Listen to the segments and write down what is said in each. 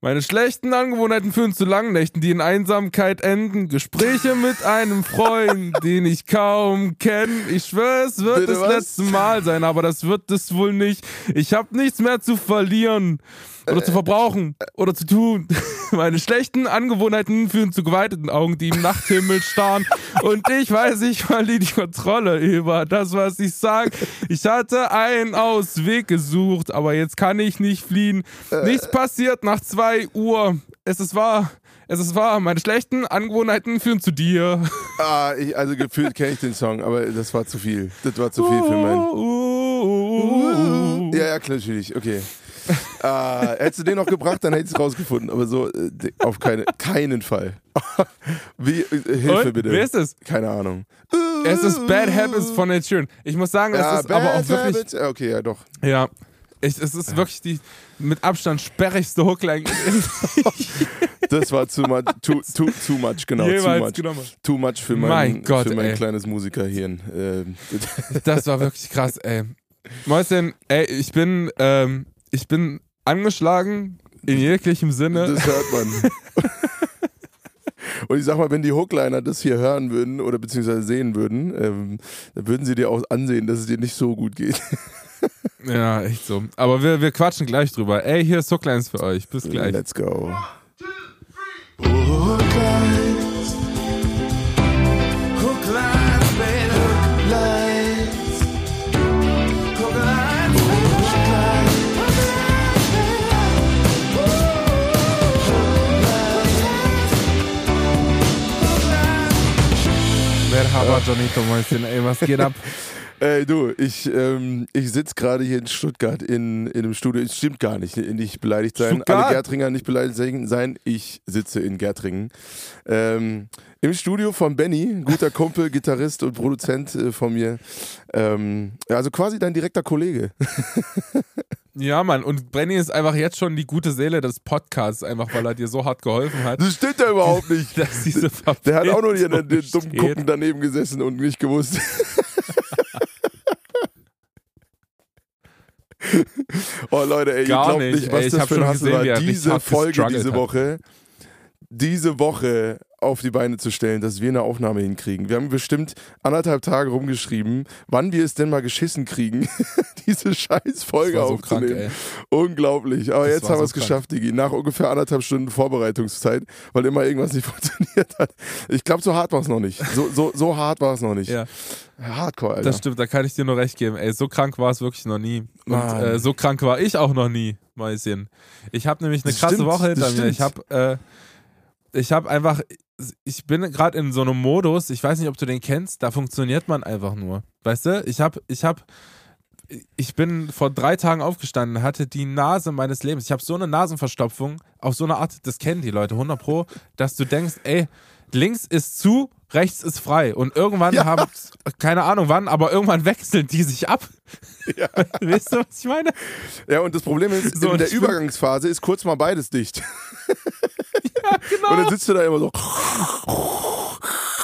Meine schlechten Angewohnheiten führen zu langen Nächten, die in Einsamkeit enden. Gespräche mit einem Freund, den ich kaum kenne. Ich schwöre, es wird Bitte das was? letzte Mal sein, aber das wird es wohl nicht. Ich habe nichts mehr zu verlieren oder zu verbrauchen oder zu tun. Meine schlechten Angewohnheiten führen zu geweiteten Augen, die im Nachthimmel starren. Und ich weiß, ich verliere die Kontrolle über das, was ich sage. Ich hatte einen Ausweg gesucht, aber jetzt kann ich nicht fliehen. Nichts passiert nach zwei Uhr. Es ist wahr. Es ist wahr. Meine schlechten Angewohnheiten führen zu dir. Ah, ich, also gefühlt kenne ich den Song, aber das war zu viel. Das war zu viel für mein. Uh, Ja, ja, klar, natürlich, okay. äh, hättest du den noch gebracht, dann hätte ich es rausgefunden. Aber so äh, auf keine, keinen Fall. Wie, äh, Hilfe Und, bitte. wer ist es? Keine Ahnung. Es ist Bad Habits von Ed Sheeran. Ich muss sagen, es Ja, ist aber auch Bad wirklich. Habits. Ja, Okay, ja doch. Ja. Ich, es ist wirklich die mit Abstand sperrigste Hookline Das war too much, too, too, too much genau. Too much, genommen. too much für mein, Mein Gott, für mein ey. kleines Musikerhirn. Ähm, Das war wirklich krass, ey. Mäuschen, ey, ich bin, ähm, ich bin angeschlagen in jeglichem Sinne. Das hört man. Und ich sag mal, wenn die Hookliner das hier hören würden oder beziehungsweise sehen würden, ähm, dann würden sie dir auch ansehen, dass es dir nicht so gut geht. Ja, echt so. Aber wir, wir quatschen gleich drüber. Ey, hier ist Hooklines für euch. Bis gleich. Let's go. Merhaba, Jonito Mäuschen, ey, was geht ab? Ey, du, ich, ähm, ich sitze gerade hier in Stuttgart in, in einem Studio. Es stimmt gar nicht, nicht beleidigt sein. Stuttgart? Alle Gärtringer nicht beleidigt sein. Ich sitze in Gärtringen. Ähm, Im Studio von Benny, guter Kumpel, Gitarrist und Produzent äh, von mir. Ähm, also quasi dein direkter Kollege. Ja, Mann, und Brenny ist einfach jetzt schon die gute Seele des Podcasts, einfach weil er dir so hart geholfen hat. Das stimmt ja überhaupt nicht. Dass diese Der hat auch nur hier den, den dummen steht. Gucken daneben gesessen und nicht gewusst. oh Leute, ey, Gar ihr glaubt nicht, nicht, was ey, das für ein schon Hassel war. Diese Folge diese. Woche, diese Woche auf die Beine zu stellen, dass wir eine Aufnahme hinkriegen. Wir haben bestimmt anderthalb Tage rumgeschrieben, wann wir es denn mal geschissen kriegen, diese scheiß Folge so krank, aufzunehmen. ey. Unglaublich. Aber Das jetzt haben wir so es krank. geschafft, Digi. Nach ungefähr anderthalb Stunden Vorbereitungszeit, weil immer irgendwas nicht funktioniert hat. Ich glaube, so hart war es noch nicht. So, so, so hart war es noch nicht. Ja, Hardcore, Alter. das stimmt, da kann ich dir nur recht geben. Ey, so krank war es wirklich noch nie. Und äh, so krank war ich auch noch nie, Mäuschen. Ich habe nämlich eine Das krasse stimmt, Woche hinter mir. Ich stimmt. habe äh, ich habe einfach, ich bin gerade in so einem Modus, ich weiß nicht, ob du den kennst, da funktioniert man einfach nur. Weißt du, ich habe, ich habe, ich bin vor drei Tagen aufgestanden, hatte die Nase meines Lebens. Ich habe so eine Nasenverstopfung, auf so eine Art, das kennen die Leute 100 Pro, dass du denkst, ey, links ist zu, rechts ist frei. Und irgendwann Ja. haben, keine Ahnung wann, aber irgendwann wechseln die sich ab. Ja. weißt du, was ich meine? Ja, und das Problem ist, So, in der Übergangsphase ist kurz mal beides dicht. Genau. Und dann sitzt du da immer so.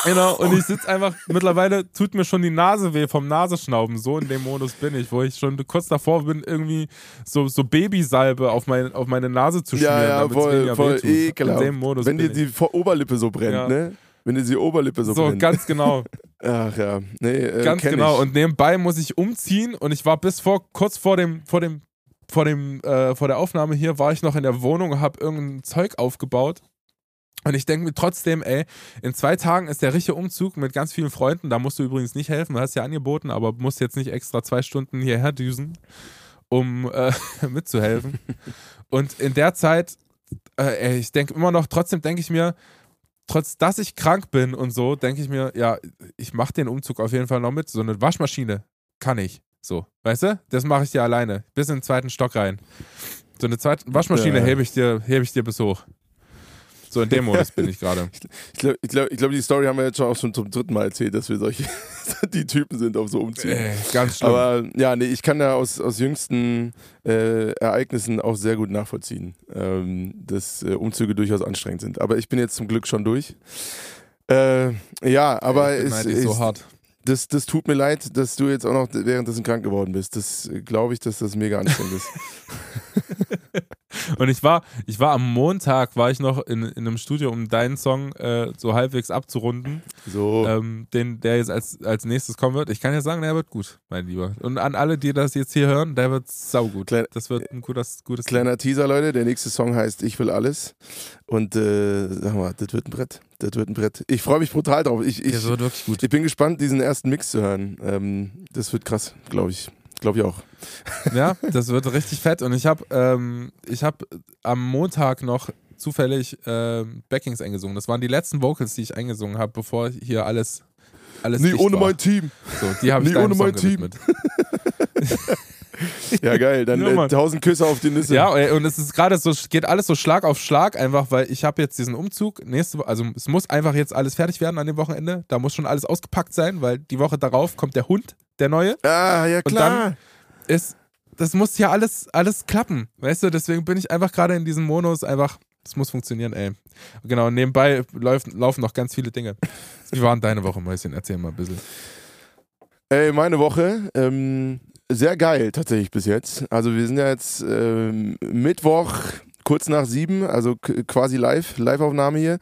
Genau, und ich sitze einfach, mittlerweile tut mir schon die Nase weh vom Nasenschnauben. So in dem Modus bin ich, wo ich schon kurz davor bin, irgendwie so, so Babysalbe auf, mein, auf meine Nase zu schmieren. Ja, ja, voll, voll ekelhaft. In dem Modus Wenn dir die Oberlippe so brennt, Ja. ne? Wenn dir die Oberlippe so, So, brennt. ganz genau. Ach ja, nee, äh, ganz genau. Ich. Und nebenbei muss ich umziehen und ich war bis vor, kurz vor dem, vor dem, vor dem, äh, vor der Aufnahme hier, war ich noch in der Wohnung habe irgendein Zeug aufgebaut. Und ich denke mir trotzdem, ey, in zwei Tagen ist der richtige Umzug mit ganz vielen Freunden. Da musst du übrigens nicht helfen, du hast ja angeboten, aber musst jetzt nicht extra zwei Stunden hierher düsen, um äh, mitzuhelfen. Und in der Zeit, äh, ey, ich denke immer noch, trotzdem denke ich mir, trotz dass ich krank bin und so, denke ich mir, ja, ich mache den Umzug auf jeden Fall noch mit. So eine Waschmaschine kann ich. So, weißt du? Das mache ich dir alleine. Bis in den zweiten Stock rein. So eine zweite Waschmaschine Ja. hebe ich dir, hebe ich dir bis hoch. So in dem Modus bin ich gerade. Ich glaube, ich glaub, glaub, die Story haben wir jetzt schon auch schon zum dritten Mal erzählt, dass wir solche, die Typen sind auf so Umziehen. Äh, ganz schlimm. Aber ja, nee, ich kann da aus, aus jüngsten äh, Ereignissen auch sehr gut nachvollziehen, ähm, dass äh, Umzüge durchaus anstrengend sind. Aber ich bin jetzt zum Glück schon durch. Äh, ja, aber es, dich es, so hart. das, das tut mir leid, dass du jetzt auch noch währenddessen krank geworden bist. Das äh, glaube ich, dass das mega anstrengend ist. Und ich war, ich war am Montag, war ich noch in, in einem Studio, um deinen Song äh, so halbwegs abzurunden. So. Ähm, den, der jetzt als, als nächstes kommen wird. Ich kann ja sagen, der wird gut, mein Lieber. Und an alle, die das jetzt hier hören, der wird saugut. Klein- das wird ein gutes, gutes Kleiner Teaser, Leute. Der nächste Song heißt Ich will alles. Und äh, sag mal, das wird ein Brett. Das wird ein Brett. Ich freue mich brutal drauf. Ich, ich, wird wirklich gut. ich bin gespannt, diesen ersten Mix zu hören. Ähm, das wird krass, glaube ich. Glaube ich auch. Ja, das wird richtig fett. Und ich habe ähm, ich hab am Montag noch zufällig ähm, Backings eingesungen. Das waren die letzten Vocals, die ich eingesungen habe, bevor hier alles. alles Nie ohne war. mein Team. So, die habe ich Nie ohne Song mein Team. Ja, geil. Dann Ja, äh, tausend Küsse auf die Nüsse. Ja, ey, und es ist gerade so, geht alles so Schlag auf Schlag, einfach, weil ich habe jetzt diesen Umzug, nächste Woche, also es muss einfach jetzt alles fertig werden an dem Wochenende. Da muss schon alles ausgepackt sein, weil die Woche darauf kommt der Hund, der neue. Ah, ja Und klar. Ist, das muss ja alles, alles klappen, weißt du? Deswegen bin ich einfach gerade in diesem Modus einfach, das muss funktionieren, ey. Genau, nebenbei läuft, laufen noch ganz viele Dinge. Wie war denn deine Woche, Mäuschen? Erzähl mal ein bisschen. Ey, meine Woche, ähm, sehr geil tatsächlich bis jetzt. Also wir sind ja jetzt ähm, Mittwoch, kurz nach sieben, also quasi live, Live-Aufnahme hier.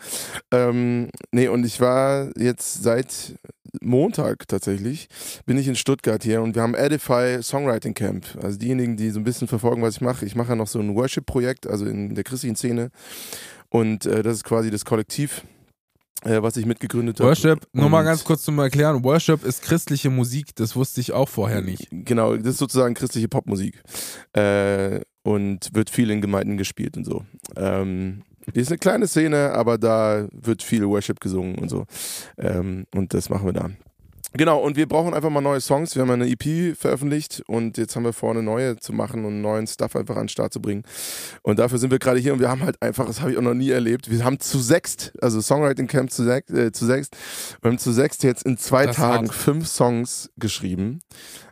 Ähm, nee, und ich war jetzt seit Montag tatsächlich, bin ich in Stuttgart hier und wir haben Edify Songwriting Camp. Also diejenigen, die so ein bisschen verfolgen, was ich mache. Ich mache ja noch so ein Worship-Projekt, also in der christlichen Szene. Und äh, das ist quasi das Kollektiv, was ich mitgegründet habe. Worship, nur mal ganz kurz zum Erklären. Worship ist christliche Musik, das wusste ich auch vorher nicht. Genau, das ist sozusagen christliche Popmusik. Äh, und wird viel in Gemeinden gespielt und so. Ähm, ist eine kleine Szene, aber da wird viel Worship gesungen und so. Ähm, und das machen wir da. Genau, und wir brauchen einfach mal neue Songs. Wir haben eine EP veröffentlicht und jetzt haben wir vor, eine neue zu machen und neuen Stuff einfach an den Start zu bringen. Und dafür sind wir gerade hier und wir haben halt einfach, das habe ich auch noch nie erlebt, wir haben zu sechst, also Songwriting Camp zu, sech, äh, zu sechst, wir haben zu sechst jetzt in zwei Das Tagen hart. fünf Songs geschrieben.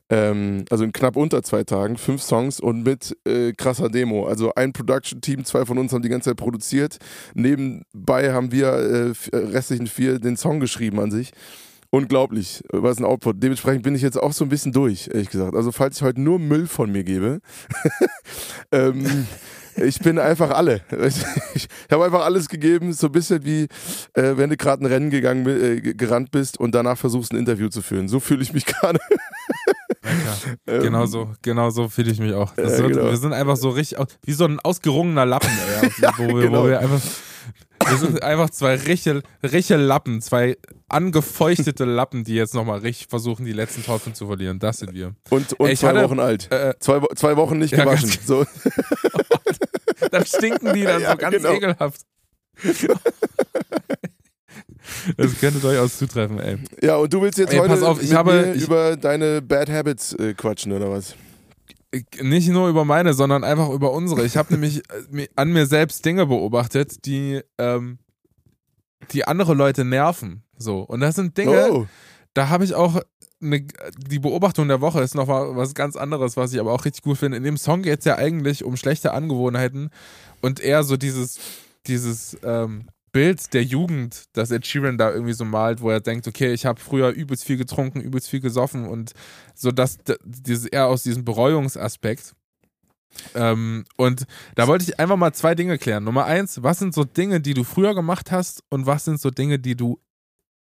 Ähm, also in knapp unter zwei Tagen, fünf Songs und mit äh, krasser Demo. Also ein Production-Team, zwei von uns haben die ganze Zeit produziert. Nebenbei haben wir äh, restlichen vier den Song geschrieben an sich. Unglaublich, was ein Output. Dementsprechend bin ich jetzt auch so ein bisschen durch, ehrlich gesagt. Also falls ich heute nur Müll von mir gebe, ähm, ich bin einfach alle. Ich habe einfach alles gegeben, so ein bisschen wie äh, wenn du gerade ein Rennen gegangen, äh, gerannt bist und danach versuchst ein Interview zu führen. So fühle ich mich gerade. Ähm, Genau so, genau so fühle ich mich auch. Ja, wird, genau. Wir sind einfach so richtig, wie so ein ausgerungener Lappen, ey, wo, wir, genau. wo wir einfach, wir sind einfach zwei richtige, richtige Lappen, zwei angefeuchtete Lappen, die jetzt nochmal richtig versuchen, die letzten Tropfen zu verlieren. Das sind wir. Und, und Ey, zwei hatte- Wochen alt. Äh, Zwei, zwei Wochen nicht Ja, gewaschen. ganz- So. dann stinken die dann Ja, so ganz genau. ekelhaft. Das könnte durchaus zutreffen, ey. Ja, und du willst jetzt Ey, heute auf, ich mit habe- mir über deine Bad Habits äh, quatschen, oder was? Nicht nur über meine, sondern einfach über unsere. Ich habe nämlich äh, an mir selbst Dinge beobachtet, die, ähm, die andere Leute nerven. So. Und das sind Dinge, Oh, da habe ich auch eine, die Beobachtung der Woche ist noch mal was ganz anderes, was ich aber auch richtig gut finde. In dem Song geht es ja eigentlich um schlechte Angewohnheiten und eher so dieses, dieses ähm, Bild der Jugend, das Ed Sheeran da irgendwie so malt, wo er denkt, okay, ich habe früher übelst viel getrunken, übelst viel gesoffen und so dass dieses eher aus diesem Bereuungsaspekt. Ähm, und da wollte ich einfach mal zwei Dinge klären. Nummer eins, was sind so Dinge, die du früher gemacht hast und was sind so Dinge, die du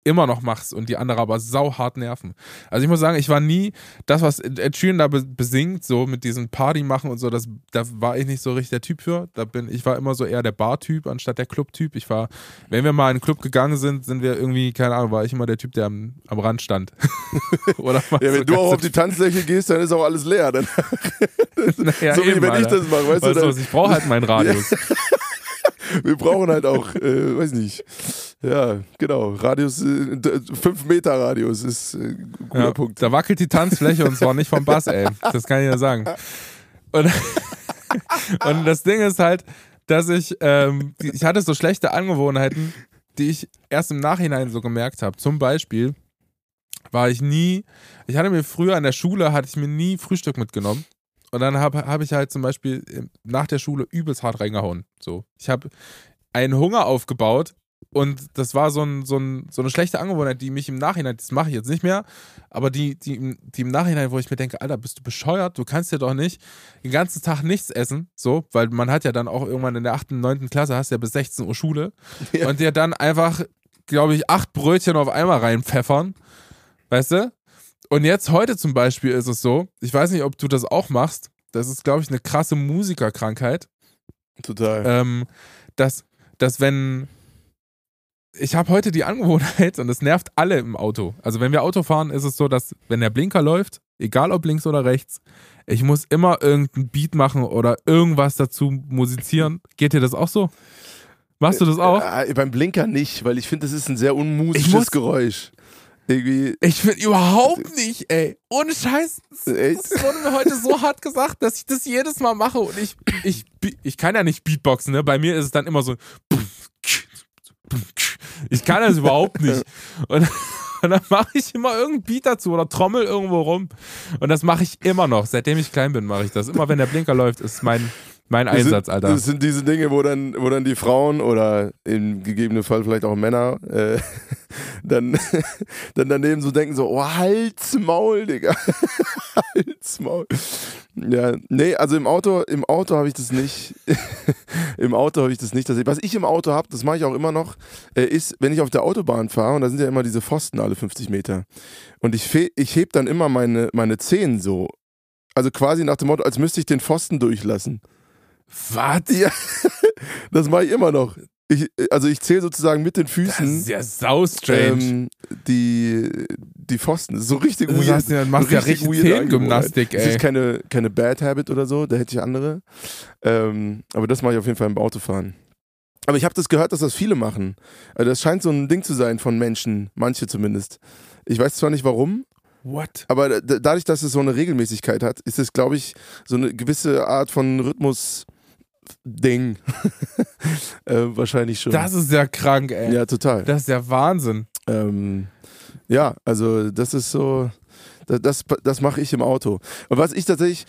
immer noch machst und die andere aber sauhart nerven. Also ich muss sagen, ich war nie das, was Ed Sheeran da be- besingt, so mit diesem Party machen und so, das, da war ich nicht so richtig der Typ für. Da bin, ich war immer so eher der Bar-Typ anstatt der Club-Typ. Ich war, wenn wir mal in einen Club gegangen sind, sind wir irgendwie, keine Ahnung, war ich immer der Typ, der am, am Rand stand. Oder ja, wenn so du auch auf die Tanzfläche gehst, dann ist auch alles leer. Dann, naja, so wie eben, wenn ich Alter. das mache, weißt, Weißt du? du, Dann, was, ich brauche halt meinen Radius. Wir brauchen halt auch, äh, weiß nicht. Ja, genau. Radius, äh, 5 Meter Radius ist äh, ein guter Ja, Punkt. Da wackelt die Tanzfläche und zwar nicht vom Bass, ey. Das kann ich dir sagen. Und, und das Ding ist halt, dass ich, ähm, ich hatte so schlechte Angewohnheiten, die ich erst im Nachhinein so gemerkt habe. Zum Beispiel war ich nie, ich hatte mir früher an der Schule, hatte ich mir nie Frühstück mitgenommen. Und dann habe hab ich halt zum Beispiel nach der Schule übelst hart reingehauen. So. Ich habe einen Hunger aufgebaut, Und das war so, ein, so, ein, so eine schlechte Angewohnheit, die mich im Nachhinein, das mache ich jetzt nicht mehr, aber die, die, die im Nachhinein, wo ich mir denke, Alter, bist du bescheuert? Du kannst ja doch nicht den ganzen Tag nichts essen, so, weil man hat ja dann auch irgendwann in der 8., 9. Klasse, hast ja bis 16 Uhr Schule Ja. und dir dann einfach, glaube ich, acht Brötchen auf einmal reinpfeffern, weißt du? Und jetzt heute zum Beispiel ist es so, ich weiß nicht, ob du das auch machst, das ist, glaube ich, eine krasse Musikerkrankheit, Total. ähm, dass, dass wenn ich habe heute die Angewohnheit und das nervt alle im Auto. Also wenn wir Auto fahren, ist es so, dass wenn der Blinker läuft, egal ob links oder rechts, ich muss immer irgendein Beat machen oder irgendwas dazu musizieren. Geht dir das auch so? Machst du das auch? Äh, beim Blinker nicht, weil ich finde, das ist ein sehr unmusisches muss- Geräusch. Irgendwie. Ich finde überhaupt nicht, ey. Ohne Scheiß. Echt? das wurde mir heute so hart gesagt, dass ich das jedes Mal mache und ich, ich, ich kann ja nicht Beatboxen, ne? Bei mir ist es dann immer so. Ich kann das überhaupt nicht. Und, und dann mache ich immer irgendein Beat dazu oder trommel irgendwo rum. Und das mache ich immer noch. Seitdem ich klein bin, mache ich das. Immer wenn der Blinker läuft, ist mein, mein Das Einsatz, sind, Alter. Das sind diese Dinge, wo dann, wo dann die Frauen oder im gegebenen Fall vielleicht auch Männer äh, dann, dann daneben so denken: so, oh, halt's Maul, Digga. halt's Maul. Ja, nee, also im Auto, im Auto habe ich das nicht. Im Auto habe ich das nicht. Das- Was ich im Auto habe, das mache ich auch immer noch, äh, ist, wenn ich auf der Autobahn fahre, und da sind ja immer diese Pfosten alle 50 Meter. Und ich, ich heb dann immer meine, meine Zehen so. Also quasi nach dem Motto, als müsste ich den Pfosten durchlassen. Was? Ja, das mache ich immer noch. Ich, also ich zähle sozusagen mit den Das Füßen ist ja sau strange. ähm, die, die Pfosten. Das ist so richtig weird. sagst ja, machst ja richtig weirde Zehengymnastik, Angewohnheit. Das ey. ist keine, keine Bad Habit oder so, da hätte ich andere. Ähm, aber das mache ich auf jeden Fall im Autofahren. Aber ich habe das gehört, dass das viele machen. Also das scheint so ein Ding zu sein von Menschen, manche zumindest. Ich weiß zwar nicht warum, What? aber dadurch, dass es so eine Regelmäßigkeit hat, ist es, glaube ich, so eine gewisse Art von Rhythmus-Ding. äh, wahrscheinlich schon. Das ist ja krank, ey. ja, total. Das ist ja Wahnsinn. Ähm, ja, also das ist so, das, das, das mache ich im Auto. Und was ich tatsächlich,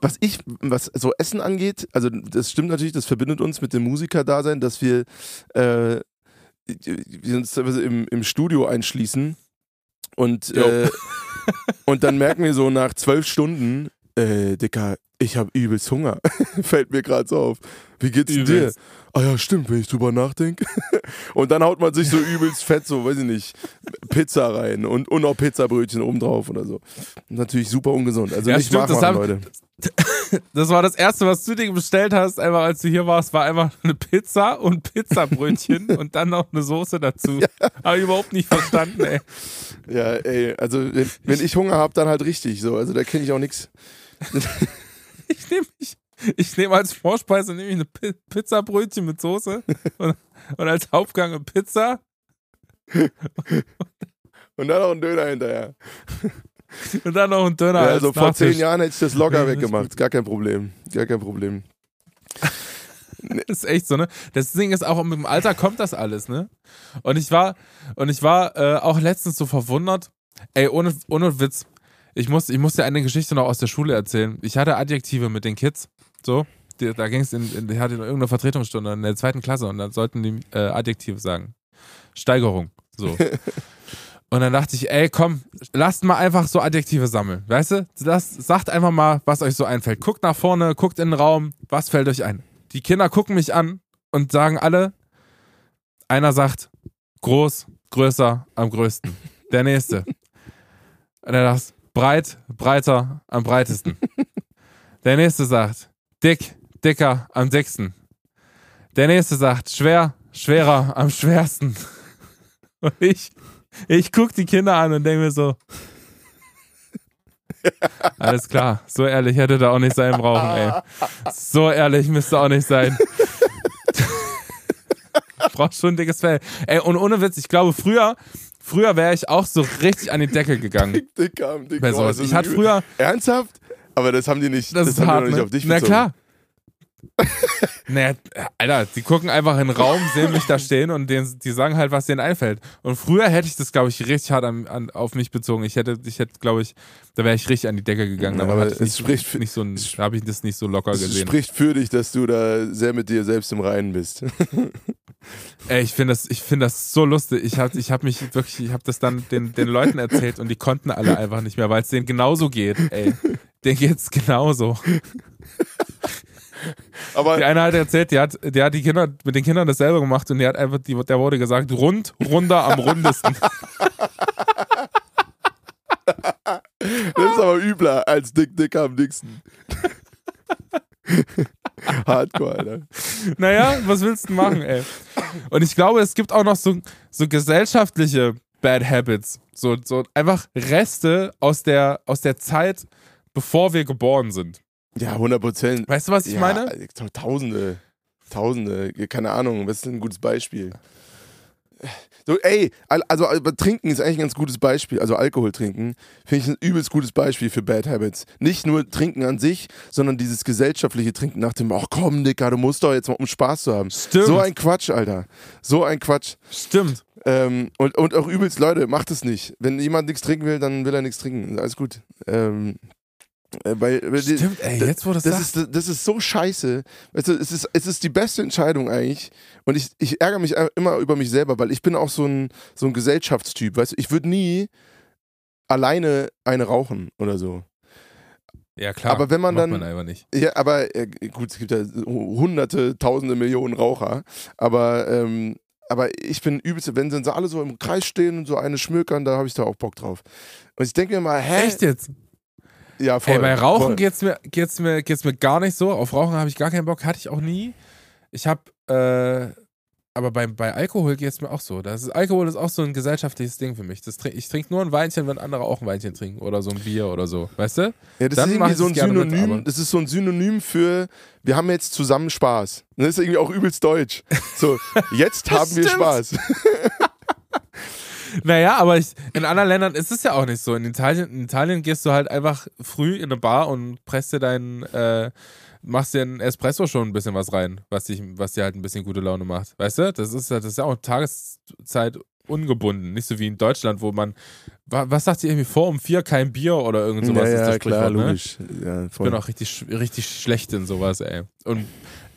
was ich, was so Essen angeht, also das stimmt natürlich, das verbindet uns mit dem Musikerdasein, dass wir, äh, wir uns teilweise im, im Studio einschließen und, äh, und dann merken wir so nach zwölf Stunden, äh, Dicker, ich habe übelst Hunger. Fällt mir gerade so auf. Wie geht's dir? Ah ja, stimmt, wenn ich drüber nachdenke. und dann haut man sich so übelst fett, so, weiß ich nicht, Pizza rein und, und noch Pizzabrötchen obendrauf oder so. Natürlich super ungesund. Also Ja, nicht stimmt, das nachmachen, haben- Leute. Das war das erste, was du dir bestellt hast, einfach als du hier warst, war einfach eine Pizza und Pizzabrötchen und dann noch eine Soße dazu. Habe ich überhaupt nicht verstanden, ey. Ja, ey, also wenn, wenn ich Hunger habe, dann halt richtig so. Also da kenne ich auch nichts. Ich nehme ich, ich nehm als Vorspeise nehme ich eine Pi Pizzabrötchen mit Soße und, und als Hauptgang eine Pizza Und dann noch ein Döner hinterher. und dann noch ein Döner Ja, als also vor zehn. Jahren hätte ich das locker ist weggemacht. Gar kein Problem. Gar kein Problem. Das ist echt so, ne? Das Ding ist auch, mit dem Alter kommt das alles, ne? Und ich war, und ich war äh, auch letztens so verwundert. Ey, ohne, ohne Witz. Ich muss, ich muss dir eine Geschichte noch aus der Schule erzählen. Ich hatte Adjektive mit den Kids. So. Da ging es in, in, ich hatte irgendeine Vertretungsstunde in der zweiten Klasse und dann sollten die äh, Adjektive sagen. Steigerung. So. Und dann dachte ich, ey, komm, lasst mal einfach so Adjektive sammeln. Weißt du? Lasst, sagt einfach mal, was euch so einfällt. Guckt nach vorne, guckt in den Raum, was fällt euch ein? Die Kinder gucken mich an und sagen alle, einer sagt, groß, größer, am größten. Der nächste. Und er sagt, breit, breiter, am breitesten. Der nächste sagt, dick, dicker, am dicksten. Der nächste sagt, schwer, schwerer, am schwersten. Und ich, ich guck die Kinder an und denke mir so, alles klar, so ehrlich hätte da auch nicht sein brauchen, ey. So ehrlich müsste auch nicht sein. Brauchst schon ein dickes Fell. Ey, und ohne Witz, ich glaube, früher, früher wäre ich auch so richtig an die Decke gegangen. Dick, dick, arm, dick. Das ist Ich hatte früher, Ernsthaft? Aber das haben die nicht, das, das, ist haben die hart, noch nicht ne? auf dich Na bezogen. klar. naja, Alter, die gucken einfach in den Raum, sehen mich da stehen und denen, die sagen halt, was denen einfällt. Und früher hätte ich das, glaube ich, richtig hart an, an, auf mich bezogen. Ich hätte, ich hätte, glaube ich, da wäre ich richtig an die Decke gegangen. Ja, aber es nicht, spricht für- nicht so habe ich das nicht so locker Es gesehen. spricht für dich, dass du da sehr mit dir selbst im Reinen bist. Ey, ich finde das, ich finde das so lustig. Ich habe, ich habe mich wirklich, ich habe das dann den, den Leuten erzählt und die konnten alle einfach nicht mehr, weil es denen genauso geht. Ey, denen geht's genauso. Aber Die eine hat erzählt, die hat, die hat die Kinder mit den Kindern dasselbe gemacht und die hat einfach, die, der wurde gesagt, rund, runder am rundesten. das ist aber übler als Dick Dicker am dicksten. Hardcore, Alter. Naja, was willst du machen, ey? Und ich glaube, es gibt auch noch so, so gesellschaftliche Bad Habits. So, so einfach Reste aus der, aus der Zeit, bevor wir geboren sind. Ja, 100 Prozent. Weißt du, was ich ja, meine? Tausende. Tausende. Keine Ahnung. Was ist ein gutes Beispiel? So, ey, al- also al- Trinken ist eigentlich ein ganz gutes Beispiel. Also Alkohol trinken finde ich ein übelst gutes Beispiel für Bad Habits. Nicht nur Trinken an sich, sondern dieses gesellschaftliche Trinken nach dem, ach komm, Dicker, du musst doch jetzt mal, um Spaß zu haben. Stimmt. So ein Quatsch, Alter. So ein Quatsch. Stimmt. Ähm, und, und auch übelst, Leute, macht es nicht. Wenn jemand nichts trinken will, dann will er nichts trinken. Alles gut. Ähm, äh, weil, weil Stimmt, ey, jetzt wo das das sagst. ist, das ist so scheiße. Weißt du, es ist, es ist die beste Entscheidung eigentlich. Und ich, ich ärgere mich immer über mich selber, weil ich bin auch so ein, so ein Gesellschaftstyp. Weißt du, ich würde nie alleine eine rauchen oder so. Ja, klar. aber wenn man dann- Man einfach nicht. Ja, aber äh, gut, es gibt ja hunderte, tausende Millionen Raucher. Aber, ähm, aber ich bin übelst, wenn dann so alle so im Kreis stehen und so eine schmökern, da habe ich da auch Bock drauf. Und ich denke mir mal, hä? Echt jetzt? Ja, voll. Ey, bei Rauchen voll. geht's mir, geht's, mir, geht's mir gar nicht so. Auf Rauchen habe ich gar keinen Bock, hatte ich auch nie. Ich habe, äh, aber bei, bei Alkohol geht's mir auch so. Das ist, Alkohol ist auch so ein gesellschaftliches Ding für mich. Das trink, ich trinke nur ein Weinchen, wenn andere auch ein Weinchen trinken oder so ein Bier oder so. Weißt du? Ja, das Dann ist irgendwie so es ein mit, Synonym, aber- das ist so ein Synonym für, wir haben jetzt zusammen Spaß. Das ist irgendwie auch übelst deutsch. So, jetzt haben wir. Spaß. Naja, aber ich, in anderen Ländern ist es ja auch nicht so. In Italien, in Italien gehst du halt einfach früh in eine Bar und presst dir deinen, äh, machst dir einen Espresso schon ein bisschen was rein, was, dich, was dir halt ein bisschen gute Laune macht. Weißt du? Das ist, ja- das ist ja auch Tageszeit ungebunden. Nicht so wie in Deutschland, wo man, wa- was sagt ihr irgendwie vor um vier kein Bier oder irgend sowas ist das Sprichwort, ne? Ja, Ich bin auch richtig, richtig schlecht in sowas, ey. Und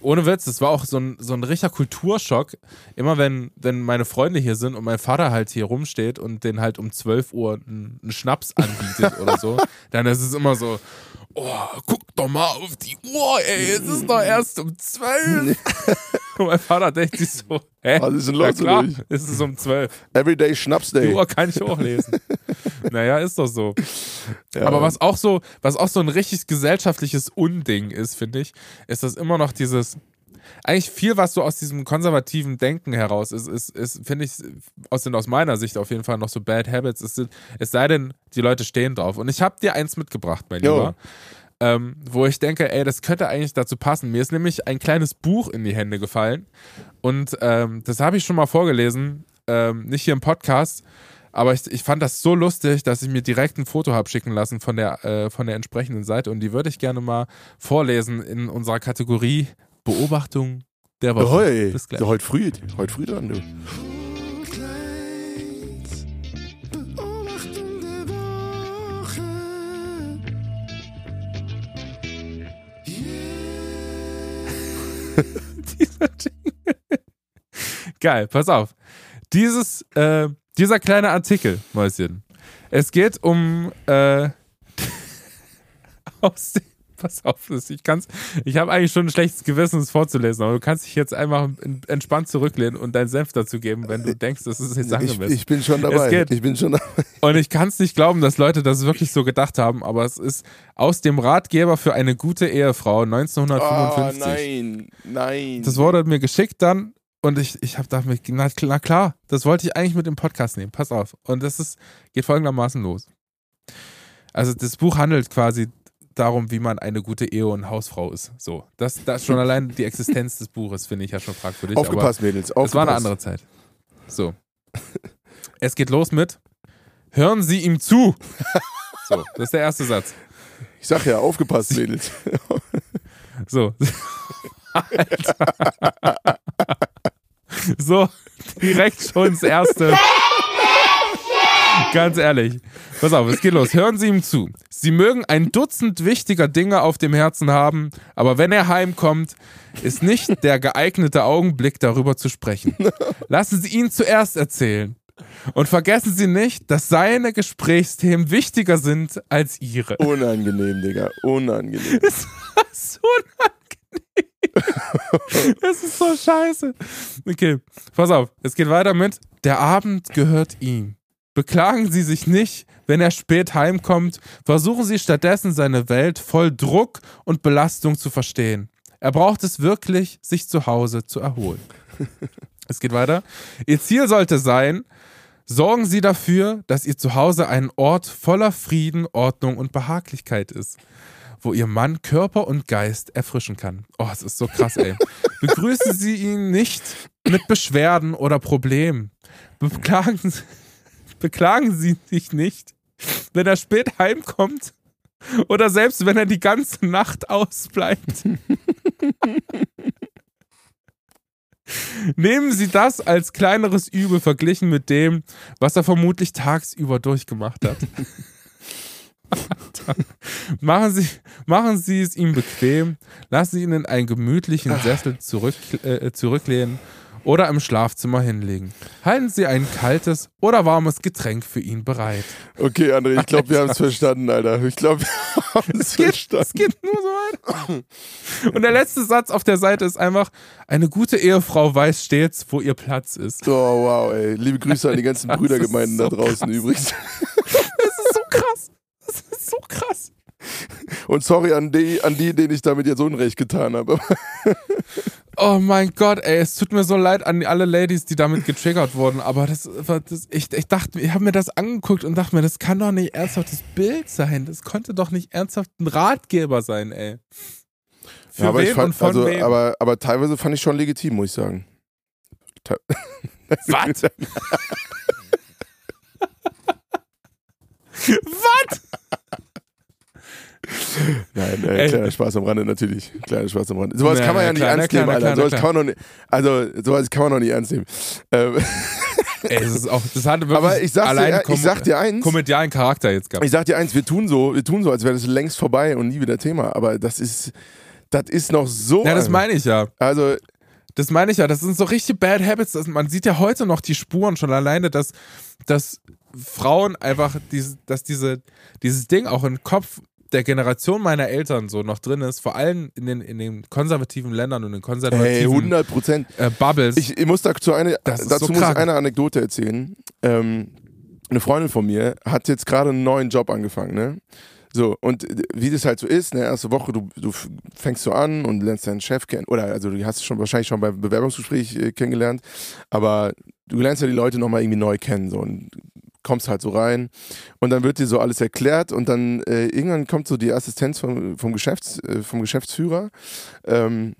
ohne Witz, das war auch so ein, so ein richtiger Kulturschock. Immer wenn, wenn meine Freunde hier sind und mein Vater halt hier rumsteht und den halt um 12 Uhr einen, einen Schnaps anbietet oder so, dann ist es immer so, oh, guck doch mal auf die Uhr, ey, es ist doch erst um 12. und mein Vater denkt sich so, hä? Was ist denn los klar, mit euch? es ist um 12. Everyday Schnaps Die Day. Uhr kann ich hochlesen. naja, ist doch so. Ja. Aber was auch so, was auch so ein richtig gesellschaftliches Unding ist, finde ich, ist das immer noch dieses. Eigentlich viel, was so aus diesem konservativen Denken heraus ist, ist, ist finde ich, aus, aus meiner Sicht auf jeden Fall noch so Bad Habits. Es, sind, es sei denn, die Leute stehen drauf. Und ich habe dir eins mitgebracht, mein Jo. Lieber. Ähm, wo ich denke, ey, das könnte eigentlich dazu passen. Mir ist nämlich ein kleines Buch in die Hände gefallen. Und ähm, das habe ich schon mal vorgelesen. Ähm, nicht hier im Podcast. Aber ich, ich fand das so lustig, dass ich mir direkt ein Foto habe schicken lassen von der, äh, von der entsprechenden Seite. Und die würde ich gerne mal vorlesen in unserer Kategorie Beobachtung der Woche. Hoi, Bis gleich. heute früh, heute früh dran, du. Dieser Jingle. Geil, pass auf. Dieses, äh, dieser kleine Artikel, Mäuschen. Es geht um äh, aus dem, pass auf, ich kann's, ich habe eigentlich schon ein schlechtes Gewissen, es vorzulesen, aber du kannst dich jetzt einfach en- entspannt zurücklehnen und deinen Senf dazu geben, wenn du denkst, das ist jetzt Ich, angemessen. ich bin schon dabei. geht. Ich bin schon dabei. Und ich kann es nicht glauben, dass Leute das wirklich so gedacht haben, aber es ist aus dem Ratgeber für eine gute Ehefrau Oh 1955. nein, nein. Das wurde mir geschickt dann und ich, ich habe gedacht, na, na klar, das wollte ich eigentlich mit dem Podcast nehmen. Pass auf. Und das ist, geht folgendermaßen los. Also das Buch handelt quasi darum, wie man eine gute Ehe- und Hausfrau ist. So, das, das schon allein die Existenz des Buches finde ich ja schon fragwürdig. Aufgepasst, Mädels. Aber es war eine aufgepasst. andere Zeit. So. Es geht los mit Hören Sie ihm zu. So, das ist der erste Satz. Ich sag ja, aufgepasst, Mädels. So. Alter. So, direkt schon das erste. Ganz ehrlich. Pass auf, es geht los. Hören Sie ihm zu. Sie mögen ein Dutzend wichtiger Dinge auf dem Herzen haben, aber wenn er heimkommt, ist nicht der geeignete Augenblick, darüber zu sprechen. Lassen Sie ihn zuerst erzählen. Und vergessen Sie nicht, dass seine Gesprächsthemen wichtiger sind als Ihre. Unangenehm, Digga. Unangenehm. Das so unangenehm. Das ist so scheiße. Okay, pass auf. Es geht weiter mit: Der Abend gehört ihm. Beklagen Sie sich nicht, wenn er spät heimkommt. Versuchen Sie stattdessen, seine Welt voll Druck und Belastung zu verstehen. Er braucht es wirklich, sich zu Hause zu erholen. Es geht weiter. Ihr Ziel sollte sein, sorgen Sie dafür, dass Ihr Zuhause ein Ort voller Frieden, Ordnung und Behaglichkeit ist, wo Ihr Mann Körper und Geist erfrischen kann. Oh, es ist so krass, ey. Begrüßen Sie ihn nicht mit Beschwerden oder Problemen. Beklagen Sie, beklagen Sie sich nicht, wenn er spät heimkommt oder selbst wenn er die ganze Nacht ausbleibt. Nehmen Sie das als kleineres Übel verglichen mit dem, was er vermutlich tagsüber durchgemacht hat. Machen, Sie, machen Sie es ihm bequem, lassen Sie ihn in einen gemütlichen Sessel zurück, äh, zurücklehnen oder im Schlafzimmer hinlegen. Halten Sie ein kaltes oder warmes Getränk für ihn bereit. Okay, André, ich glaube, wir haben es verstanden, Alter. Ich glaube, wir haben es verstanden. es geht nur so weiter. Und der letzte Satz auf der Seite ist einfach: Eine gute Ehefrau weiß stets, wo ihr Platz ist. Oh, wow, ey. Liebe Grüße an die ganzen Brüdergemeinden so da draußen krass. übrigens. Das ist so krass. Ist so krass. Und sorry an die, an die, denen ich damit jetzt Unrecht getan habe. Oh mein Gott, ey, es tut mir so leid an alle Ladies, die damit getriggert wurden, aber das, das ich, ich dachte, ich habe mir das angeguckt und dachte mir, das kann doch nicht ernsthaft das Bild sein. Das konnte doch nicht ernsthaft ein Ratgeber sein, ey. Für Ja, aber, wen ich fand, und von also, wem? aber, aber teilweise fand ich schon legitim, muss ich sagen. Was? Was? Nein, äh, kleiner Spaß am Rande natürlich. Kleiner Spaß am Rande. Sowas kann man ja nicht na ernst nehmen, na Alter. na Sowas kann man nicht, also sowas kann man noch nicht ernst nehmen. Ähm, Ey, das ist auch, das hatte wirklich aber ich sag, dir, allein ich sag dir eins, komödialen Charakter jetzt gehabt. ich sag dir eins, wir tun so, wir tun so, als wäre das längst vorbei und nie wieder Thema. Aber das ist, das ist noch so. Ja, das meine ich ja. also Das meine ich ja. Das sind so richtig Bad Habits. Das, man sieht ja heute noch die Spuren schon alleine, dass, dass Frauen einfach, diese, dass diese, dieses Ding auch im Kopf der Generation meiner Eltern so noch drin ist, vor allem in den, in den konservativen Ländern und den Hey, konservativen 100 Prozent. äh, Bubbles. Ich, ich muss dazu eine, dazu so muss ich eine Anekdote erzählen. Ähm, eine Freundin von mir hat jetzt gerade einen neuen Job angefangen, ne? So, und wie das halt so ist, ne, erste Woche, du, du fängst so an und lernst deinen Chef kennen, oder also du hast schon wahrscheinlich schon beim Bewerbungsgespräch äh, kennengelernt, aber du lernst ja die Leute nochmal irgendwie neu kennen, so und kommst halt so rein und dann wird dir so alles erklärt und dann äh, irgendwann kommt so die Assistenz vom, vom, Geschäfts-, äh, vom Geschäftsführer ähm,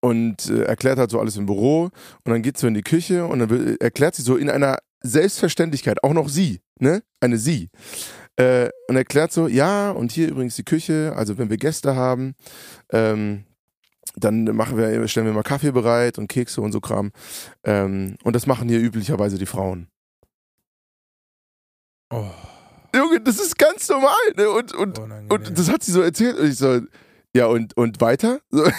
und äh, erklärt halt so alles im Büro und dann geht so in die Küche und dann will, erklärt sie so in einer Selbstverständlichkeit, auch noch sie, ne? Eine sie. Äh, und erklärt so, ja, und hier übrigens die Küche, also wenn wir Gäste haben, ähm, dann machen wir, stellen wir mal Kaffee bereit und Kekse und so Kram. Ähm, und das machen hier üblicherweise die Frauen. Oh, Junge, das ist ganz normal, ne? Und, und, unangenehm. und das hat sie so erzählt und ich so, ja und, und weiter? So.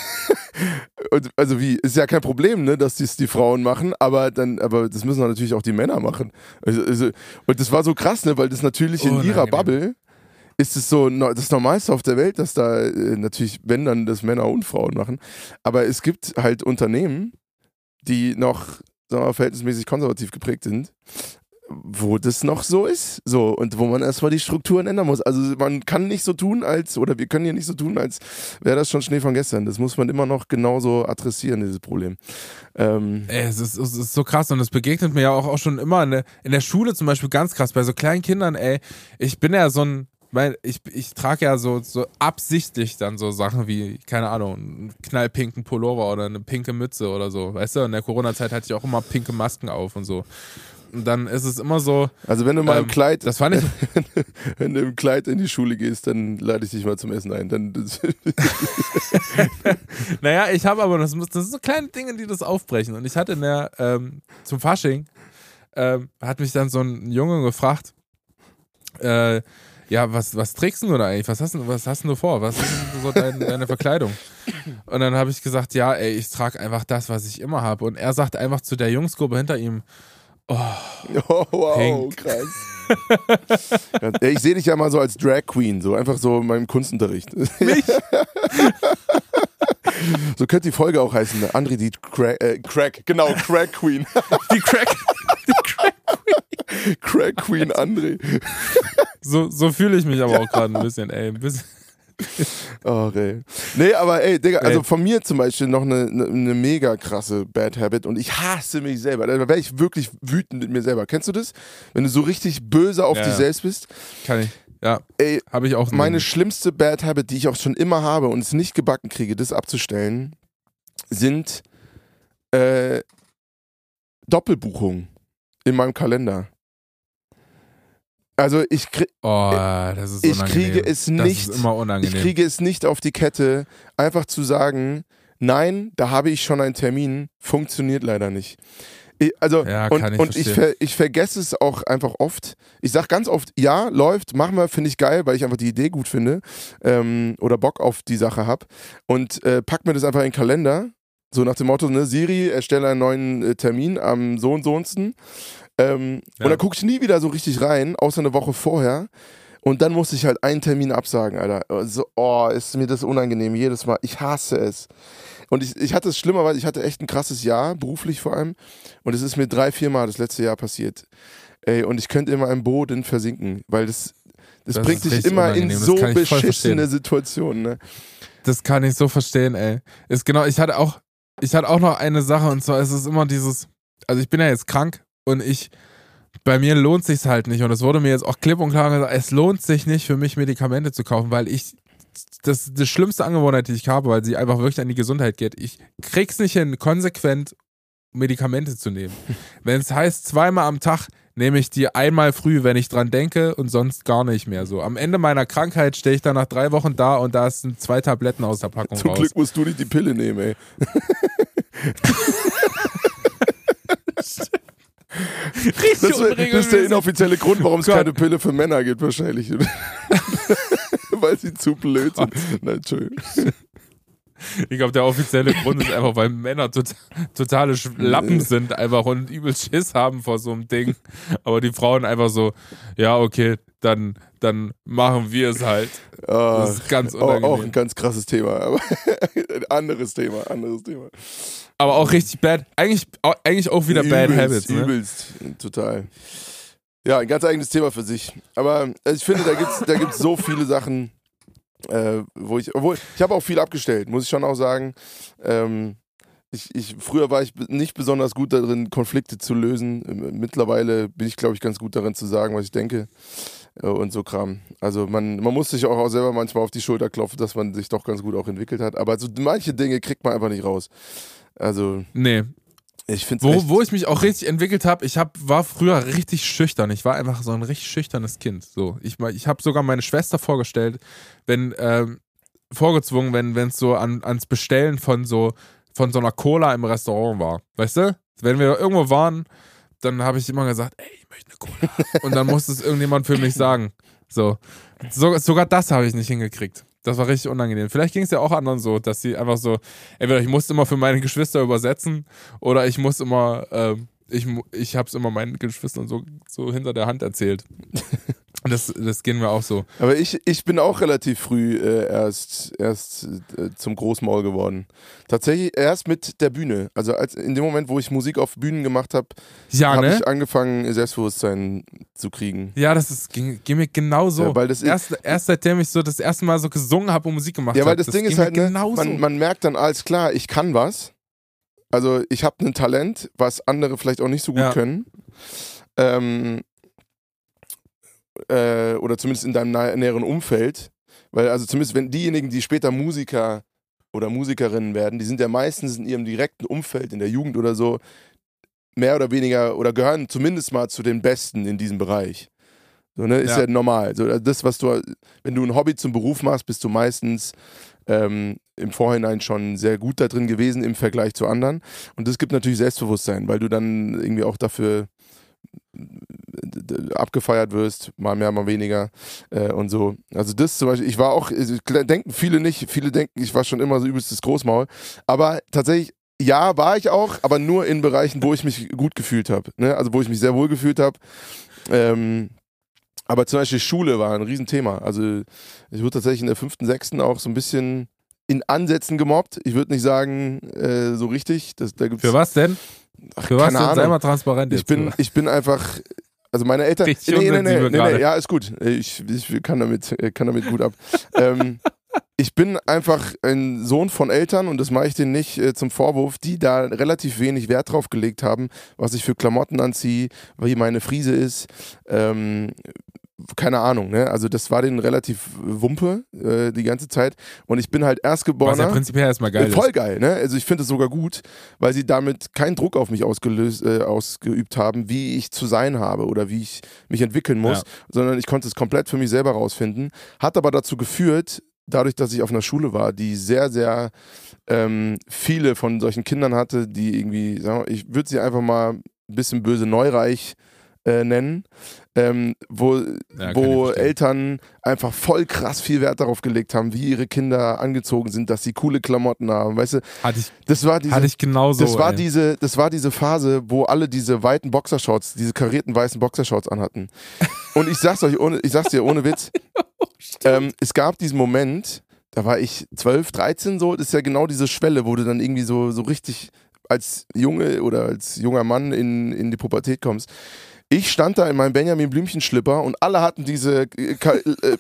Und, also wie, ist ja kein Problem, ne, dass das die Frauen machen, aber dann, aber das müssen natürlich auch die Männer machen. Also, also, und das war so krass, ne, weil das natürlich in ihrer. Bubble ist es so das Normalste auf der Welt, dass da äh, natürlich, wenn dann das Männer und Frauen machen. Aber es gibt halt Unternehmen, die noch sagen wir verhältnismäßig konservativ geprägt sind, wo das noch so ist. So, und wo man erstmal die Strukturen ändern muss. Also man kann nicht so tun, als, oder wir können hier nicht so tun, als wäre das schon Schnee von gestern. Das muss man immer noch genauso adressieren, dieses Problem. Ähm, Ey, es ist, es ist so krass und es begegnet mir ja auch, auch schon immer in der, in der Schule zum Beispiel ganz krass bei so kleinen Kindern, ey. Ich bin ja so ein, weil ich, ich trage ja so, so absichtlich dann so Sachen wie, keine Ahnung, einen knallpinken Pullover oder eine pinke Mütze oder so. Weißt du, in der Corona-Zeit hatte ich auch immer pinke Masken auf und so. Und dann ist es immer so, also wenn du mal im Ähm, Kleid, das fand ich, wenn du im Kleid in die Schule gehst, dann lade ich dich mal zum Essen ein. Dann, Naja, ich habe aber, das, das sind so kleine Dinge, die das aufbrechen. Und ich hatte in der, ähm, zum Fasching, ähm, hat mich dann so ein Junge gefragt, äh, ja, was, was trägst du da eigentlich? Was hast, du, was hast du vor? Was ist denn so dein, deine Verkleidung? Und dann habe ich gesagt, ja, ey, ich trage einfach das, was ich immer habe. Und er sagt einfach zu der Jungsgruppe hinter ihm, Oh, wow, Pink. krass. Ich sehe dich ja mal so als Drag Queen, so einfach so in meinem Kunstunterricht. mich? So könnte die Folge auch heißen. André, die Crack, äh, Crack, genau, Crack Queen. Die Crack. Die Crack. Crack Queen André. So, so fühle ich mich aber auch gerade ein bisschen, ey. Ein bisschen. Oh, ey. Nee, aber ey, Digga, also von mir zum Beispiel noch eine, eine, eine mega krasse Bad Habit und ich hasse mich selber. Da wäre ich wirklich wütend mit mir selber. Kennst du das? Wenn du so richtig böse auf Ja, dich ja. selbst bist. Kann ich. Ja, Ey, habe ich auch. meine schlimmste Bad Habit, die ich auch schon immer habe und es nicht gebacken kriege, das abzustellen, sind äh, Doppelbuchungen in meinem Kalender. Also ich, krie- Oh, ich kriege es nicht, ich kriege es nicht auf die Kette, einfach zu sagen, nein, da habe ich schon einen Termin, funktioniert leider nicht. Ich, also Ja, und, ich und ich, ver, ich vergesse es auch einfach oft. Ich sage ganz oft, ja, läuft, machen wir, finde ich geil, weil ich einfach die Idee gut finde ähm, oder Bock auf die Sache habe und äh, pack mir das einfach in den Kalender. So nach dem Motto, ne, Siri, erstelle einen neuen äh, Termin am so und so unsten. Ähm, Ja. Und dann gucke ich nie wieder so richtig rein, außer eine Woche vorher. Und dann musste ich halt einen Termin absagen, Alter. So, oh, ist mir das unangenehm, jedes Mal. Ich hasse es. Und ich, ich hatte es schlimmer, weil ich hatte echt ein krasses Jahr, beruflich vor allem. Und es ist mir drei, vier Mal das letzte Jahr passiert. Ey, und ich könnte immer im Boden versinken, weil das, das, Das bringt dich immer in unangenehm, das so beschissene. Situationen. Ne? Das kann ich so verstehen, ey. Ist genau, ich hatte auch, ich hatte auch noch eine Sache und zwar ist es immer dieses, also ich bin ja jetzt krank und ich, bei mir lohnt sich's halt nicht und es wurde mir jetzt auch klipp und klar gesagt, es lohnt sich nicht für mich Medikamente zu kaufen, weil ich das ist die schlimmste Angewohnheit, die ich habe, weil sie einfach wirklich an die Gesundheit geht. Ich krieg's nicht hin, konsequent Medikamente zu nehmen. Wenn es heißt, zweimal am Tag nehme ich die einmal früh, wenn ich dran denke und sonst gar nicht mehr so. Am Ende meiner Krankheit stehe ich dann nach drei Wochen da und da sind zwei Tabletten aus der Packung Zum raus. Glück musst du nicht die Pille nehmen, ey. Richtig Das, wär- das ist der inoffizielle Grund, warum es keine Pille für Männer gibt, wahrscheinlich. weil sie zu blöd sind. Nein, Entschuldigung. Ich glaube, der offizielle Grund ist einfach, weil Männer tot, totale Sch- Lappen sind einfach und übel Schiss haben vor so einem Ding. Aber die Frauen einfach so, ja, okay, dann, dann machen wir es halt. Das ist ganz auch, auch ein unangenehm. ganz krasses Thema, aber anderes Thema, anderes Thema. Aber auch richtig bad. Eigentlich, au- eigentlich auch wieder Bad Übelst, Habits. Ne? Übelst, total. Ja, ein ganz eigenes Thema für sich. Aber äh, ich finde, da gibt es da gibt's so viele Sachen, äh, wo ich, obwohl, ich habe auch viel abgestellt, muss ich schon auch sagen. Ähm, ich, ich, früher war ich nicht besonders gut darin, Konflikte zu lösen. Mittlerweile bin ich, glaube ich, ganz gut darin zu sagen, was ich denke und so Kram. Also man, man muss sich auch, selber manchmal auf die Schulter klopfen, dass man sich doch ganz gut auch entwickelt hat. Aber so manche Dinge kriegt man einfach nicht raus. Also Nee. ich finde Wo, wo ich mich auch richtig entwickelt habe, ich hab, war früher richtig schüchtern. Ich war einfach so ein richtig schüchternes Kind. So, ich, ich habe sogar meine Schwester vorgestellt, wenn ähm, vorgezwungen, wenn es so an, ans Bestellen von so von so einer Cola im Restaurant war. Weißt du? Wenn wir irgendwo waren, dann habe ich immer gesagt, ey, ich möchte eine Cola. Und dann musste es irgendjemand für mich sagen. So, so sogar das habe ich nicht hingekriegt. Das war richtig unangenehm. Vielleicht ging es ja auch anderen so, dass sie einfach so, entweder ich musste immer für meine Geschwister übersetzen oder ich muss immer, ähm, ich, ich habe es immer meinen Geschwistern so, so hinter der Hand erzählt. Das, das ging mir auch so. Aber ich, ich bin auch relativ früh äh, erst, erst äh, zum Großmaul geworden. Tatsächlich erst mit der Bühne. Also als in dem Moment, wo ich Musik auf Bühnen gemacht habe, Ja, habe ne? ich angefangen, Selbstbewusstsein zu kriegen. Ja, das ist, ging, ging mir genau so. Ja, weil das ist- erst, erst seitdem ich so das erste Mal so gesungen habe und Musik gemacht habe. Ja, weil das, Ding ging ist halt, ne, genau man, man merkt dann alles klar, ich kann was. Also ich habe ein Talent, was andere vielleicht auch nicht so gut Ja. können. Ähm, äh, oder zumindest in deinem näheren Umfeld. Weil also zumindest wenn diejenigen, die später Musiker oder Musikerinnen werden, die sind ja meistens in ihrem direkten Umfeld, in der Jugend oder so, mehr oder weniger oder gehören zumindest mal zu den Besten in diesem Bereich. So, ne, ist Ja. ja, normal. So, also das, was du, wenn du ein Hobby zum Beruf machst, bist du meistens ähm, im Vorhinein schon sehr gut da drin gewesen im Vergleich zu anderen. Und das gibt natürlich Selbstbewusstsein, weil du dann irgendwie auch dafür abgefeiert wirst, mal mehr, mal weniger äh, und so. Also das zum Beispiel, ich war auch, also, denken viele nicht, viele denken, ich war schon immer so übelstes Großmaul, aber tatsächlich, ja, war ich auch, aber nur in Bereichen, wo ich mich gut gefühlt habe, ne? also wo ich mich sehr wohl gefühlt habe. Ähm, aber zum Beispiel Schule war ein Riesenthema. Also ich wurde tatsächlich in der fünften, sechsten auch so ein bisschen in Ansätzen gemobbt. Ich würde nicht sagen, äh, so richtig. Das, da gibt's, Für was denn? Was keine denn? Sei Ahnung. mal transparent ich bin, ich bin einfach, also meine Eltern. Nee, nee, nee, nee, nee, ja, ist gut. Ich, ich kann damit, kann damit gut ab. ähm, ich bin einfach ein Sohn von Eltern und das mache ich denen nicht äh, zum Vorwurf, die da relativ wenig Wert drauf gelegt haben, was ich für Klamotten anziehe, wie meine Friese ist. Ähm, keine Ahnung, ne? Also das war denen relativ Wumpe äh, die ganze Zeit. Und ich bin halt was ja Erstgeborener. prinzipiell erstmal geil Äh, Voll geil, ne? Also ich finde es sogar gut, weil sie damit keinen Druck auf mich ausgelöst, äh, ausgeübt haben, wie ich zu sein habe oder wie ich mich entwickeln muss, Ja. sondern ich konnte es komplett für mich selber rausfinden. Hat aber dazu geführt, dadurch, dass ich auf einer Schule war, die sehr, sehr ähm, viele von solchen Kindern hatte, die irgendwie, ich würde sie einfach mal ein bisschen böse neureich äh, nennen, ähm, wo, Ja, wo. Eltern einfach voll krass viel Wert darauf gelegt haben, wie ihre Kinder angezogen sind, dass sie coole Klamotten haben, weißt du, Hatte ich, das war diese, hatte ich genauso. das war ey. diese, das war diese Phase, wo alle diese weiten Boxershorts, diese karierten weißen Boxershorts anhatten. Und ich sag's euch, ohne, ich sag's dir ohne Witz, ähm, es gab diesen Moment, da war ich 12, 13 so, das ist ja genau diese Schwelle, wo du dann irgendwie so, so richtig als Junge oder als junger Mann in, in die Pubertät kommst. Ich stand da in meinem Benjamin Blümchen Schlipper und alle hatten diese äh, äh,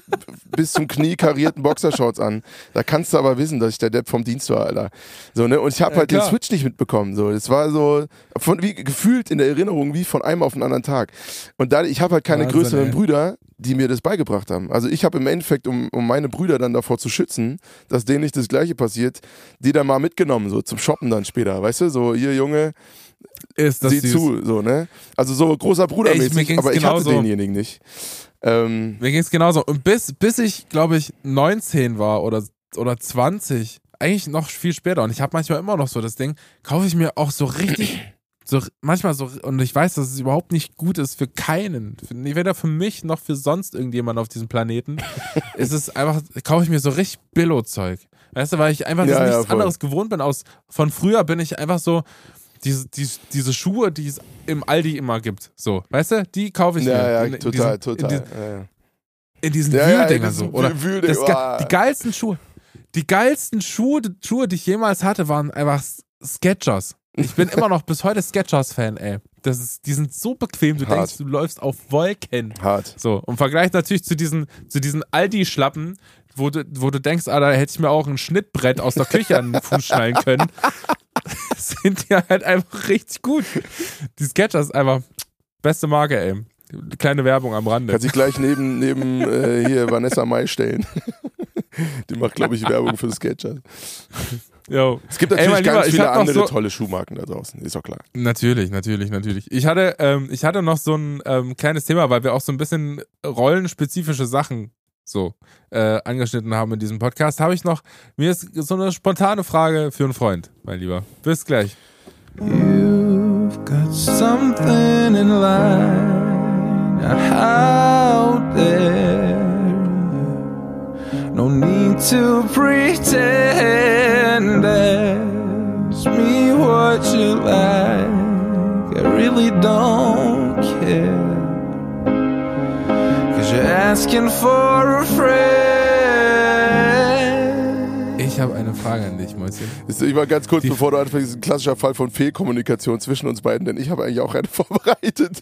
bis zum Knie karierten Boxershorts an. Da kannst du aber wissen, dass ich der Depp vom Dienst war, Alter. So, ne? Und ich habe Ja, halt den klar. Switch nicht mitbekommen. So, das war so von wie gefühlt in der Erinnerung wie von einem auf den anderen Tag. Und da ich habe halt keine Wahnsinn, größeren ey. Brüder, die mir das beigebracht haben. Also ich habe im Endeffekt, um, um meine Brüder dann davor zu schützen, dass denen nicht das Gleiche passiert, die dann mal mitgenommen, so zum Shoppen dann später, weißt du? So, hier Junge, ist das sieh süß. zu, so, ne? Also so großer Bruder mäßig, aber ich hatte genauso. denjenigen nicht. Ähm, Mir ging es genauso. Und bis, bis ich, glaube ich, 19 war oder, oder 20, eigentlich noch viel später. Und ich habe manchmal immer noch so das Ding, kaufe ich mir auch so richtig, so manchmal so, und ich weiß, dass es überhaupt nicht gut ist für keinen, für, weder für mich noch für sonst irgendjemand auf diesem Planeten. ist es einfach, kaufe ich mir so richtig Billo-Zeug. Weißt du, weil ich einfach Ja, ja, nichts voll. anderes gewohnt bin. Aus, von früher bin ich einfach so, diese, diese, diese Schuhe, die es im Aldi immer gibt. So, weißt du, die kaufe ich mir. ja, ja, In- in total, diesen- total. In diesen, ja, ja. in diesen Ja, ja, Wühldingern in so. Oder Wühlding- das, die geilsten Schuhe. Die geilsten Schuhe, Schuhe, die ich jemals hatte, waren einfach S- Skechers. Ich bin immer noch bis heute Skechers-Fan, ey. Das ist, die sind so bequem, du Hart. denkst, du läufst auf Wolken. Hart. So, und Vergleich natürlich zu diesen, zu diesen Aldi-Schlappen, wo du, wo du denkst, ah, da hätte ich mir auch ein Schnittbrett aus der Küche an den Fuß schnallen können. sind die halt einfach richtig gut. Die Skechers einfach beste Marke, ey. Kleine Werbung am Rande. Kann sich gleich neben, neben äh, hier Vanessa Mai stellen. Die macht, glaube ich, Werbung für Sketcher. Yo. Es gibt Ey, natürlich Lieber, ganz viele andere so- tolle Schuhmarken da draußen, ist doch klar. Natürlich, natürlich, natürlich. Ich hatte, ähm, ich hatte noch so ein ähm, kleines Thema, weil wir auch so ein bisschen rollenspezifische Sachen so äh, angeschnitten haben in diesem Podcast. Habe ich noch, mir ist so eine spontane Frage für einen Freund, mein Lieber. Bis gleich. You've got something in line out there. No need to pretend. Ask me what you like. I really don't care. Cause you're asking for a friend. Ich habe eine Frage an dich, Mäuschen. Ist- Ich war ganz kurz, Die- bevor du anfängst, ist ein klassischer Fall von Fehlkommunikation zwischen uns beiden, denn ich habe eigentlich auch eine vorbereitet.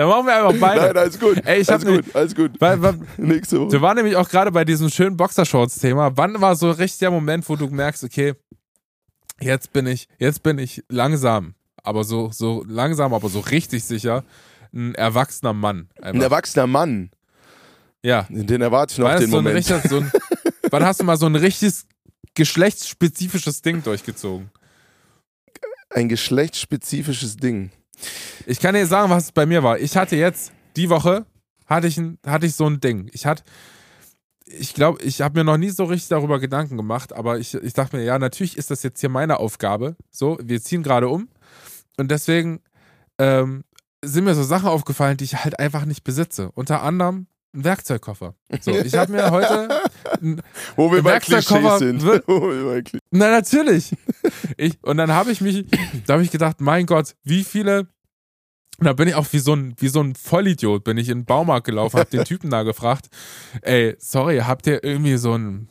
Dann machen wir einfach beide. Nein, alles gut. Ey, ich alles gut, alles gut. Weil, weil, Nächste Woche. wir waren nämlich auch gerade bei diesem schönen Boxershorts-Thema. Wann war so richtig der Moment, wo du merkst, okay, jetzt bin ich, jetzt bin ich langsam, aber so, so langsam, aber so richtig sicher, ein erwachsener Mann. Ein Einfach. erwachsener Mann, Ja. den erwarte ich noch den du so ein Moment. richtiger, so ein, wann hast du mal so ein richtiges geschlechtsspezifisches Ding durchgezogen? Ein geschlechtsspezifisches Ding. Ich kann dir sagen, was es bei mir war. Ich hatte jetzt, die Woche, hatte ich, ein, hatte ich so ein Ding. Ich hatte, ich glaube, ich habe mir noch nie so richtig darüber Gedanken gemacht, aber ich, ich dachte mir, ja, natürlich ist das jetzt hier meine Aufgabe. So, wir ziehen gerade um. Und deswegen ähm, sind mir so Sachen aufgefallen, die ich halt einfach nicht besitze. Unter anderem ein Werkzeugkoffer. So, ich habe mir heute Wo wir bei Klischees sind. wird- Na, natürlich. Ich, und dann habe ich mich, da habe ich gedacht, mein Gott, wie viele. Und da bin ich auch wie so ein, wie so ein Vollidiot, bin ich in den Baumarkt gelaufen, hab den Typen da gefragt, ey, sorry, habt ihr irgendwie so ein,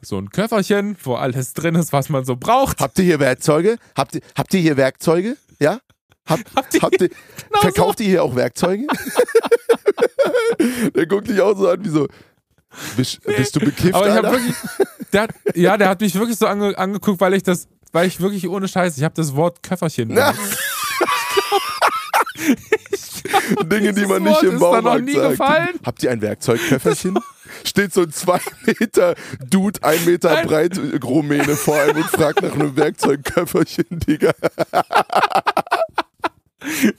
so ein Köfferchen, wo alles drin ist, was man so braucht? Habt ihr hier Werkzeuge? Habt ihr, habt ihr hier Werkzeuge? Ja? Habt, Habt ihr- habt ihr, Genau verkauft ihr hier auch Werkzeuge? der guckt dich auch so an wie so. Bist, bist du bekifft, Aber ich Alter? wirklich, der hat, ja, der hat mich wirklich so ange, angeguckt, weil ich das, weil ich wirklich ohne Scheiß, ich habe das Wort Köfferchen. Benutzt. Dinge, die man nicht Wort im Baumarkt sagt. gefallen. Habt ihr ein Werkzeugköfferchen? Steht so ein 2 Meter Dude, ein Meter Nein. breit Rumäne vor einem und fragt nach einem Werkzeugköfferchen, Digga.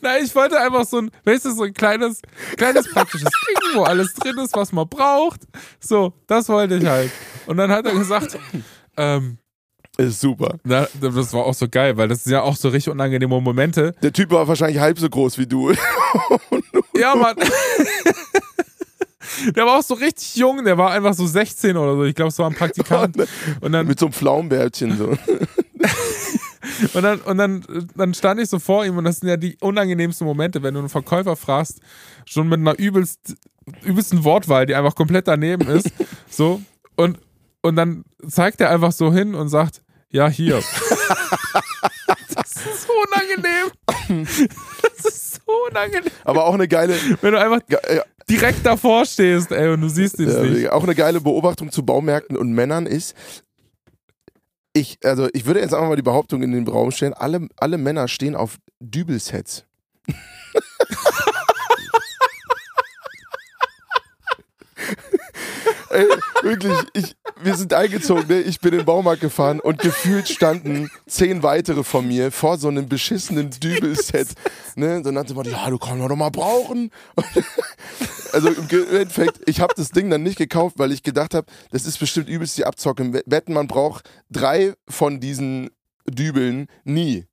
Nein, ich wollte einfach so ein, weißt du, so ein kleines, kleines praktisches Ding, wo alles drin ist, was man braucht. So, das wollte ich halt. Und dann hat er gesagt, ähm, Ist super. na, das war auch so geil, weil das sind ja auch so richtig unangenehme Momente. Der Typ war wahrscheinlich halb so groß wie du. Ja, Mann. Der war auch so richtig jung, der war einfach so 16 oder so. Ich glaube, es war ein Praktikant. Und dann, Mit so einem Pflaumenbärtchen so. Und dann, und dann, dann stand ich so vor ihm und das sind ja die unangenehmsten Momente, wenn du einen Verkäufer fragst, schon mit einer übelst, übelsten Wortwahl, die einfach komplett daneben ist. So. Und, und dann zeigt er einfach so hin und sagt, ja, hier. Das ist so unangenehm. Das ist so unangenehm. Aber auch eine geile, Wenn du einfach direkt davor stehst, ey, und du siehst ihn ja, nicht. auch eine geile Beobachtung zu Baumärkten und Männern ist, ich, also ich würde jetzt einfach mal die Behauptung in den Raum stellen, alle, alle Männer stehen auf Dübelsets. Ey, wirklich, ich, wir sind eingezogen, ne? ich bin in den Baumarkt gefahren und gefühlt standen zehn weitere von mir vor so einem beschissenen Dübelset. Ne? So nannte man, ja, du kannst doch mal brauchen. Also im Endeffekt, ich habe das Ding dann nicht gekauft, weil ich gedacht habe, das ist bestimmt übelst die Abzocke. Wetten, man braucht drei von diesen Dübeln nie.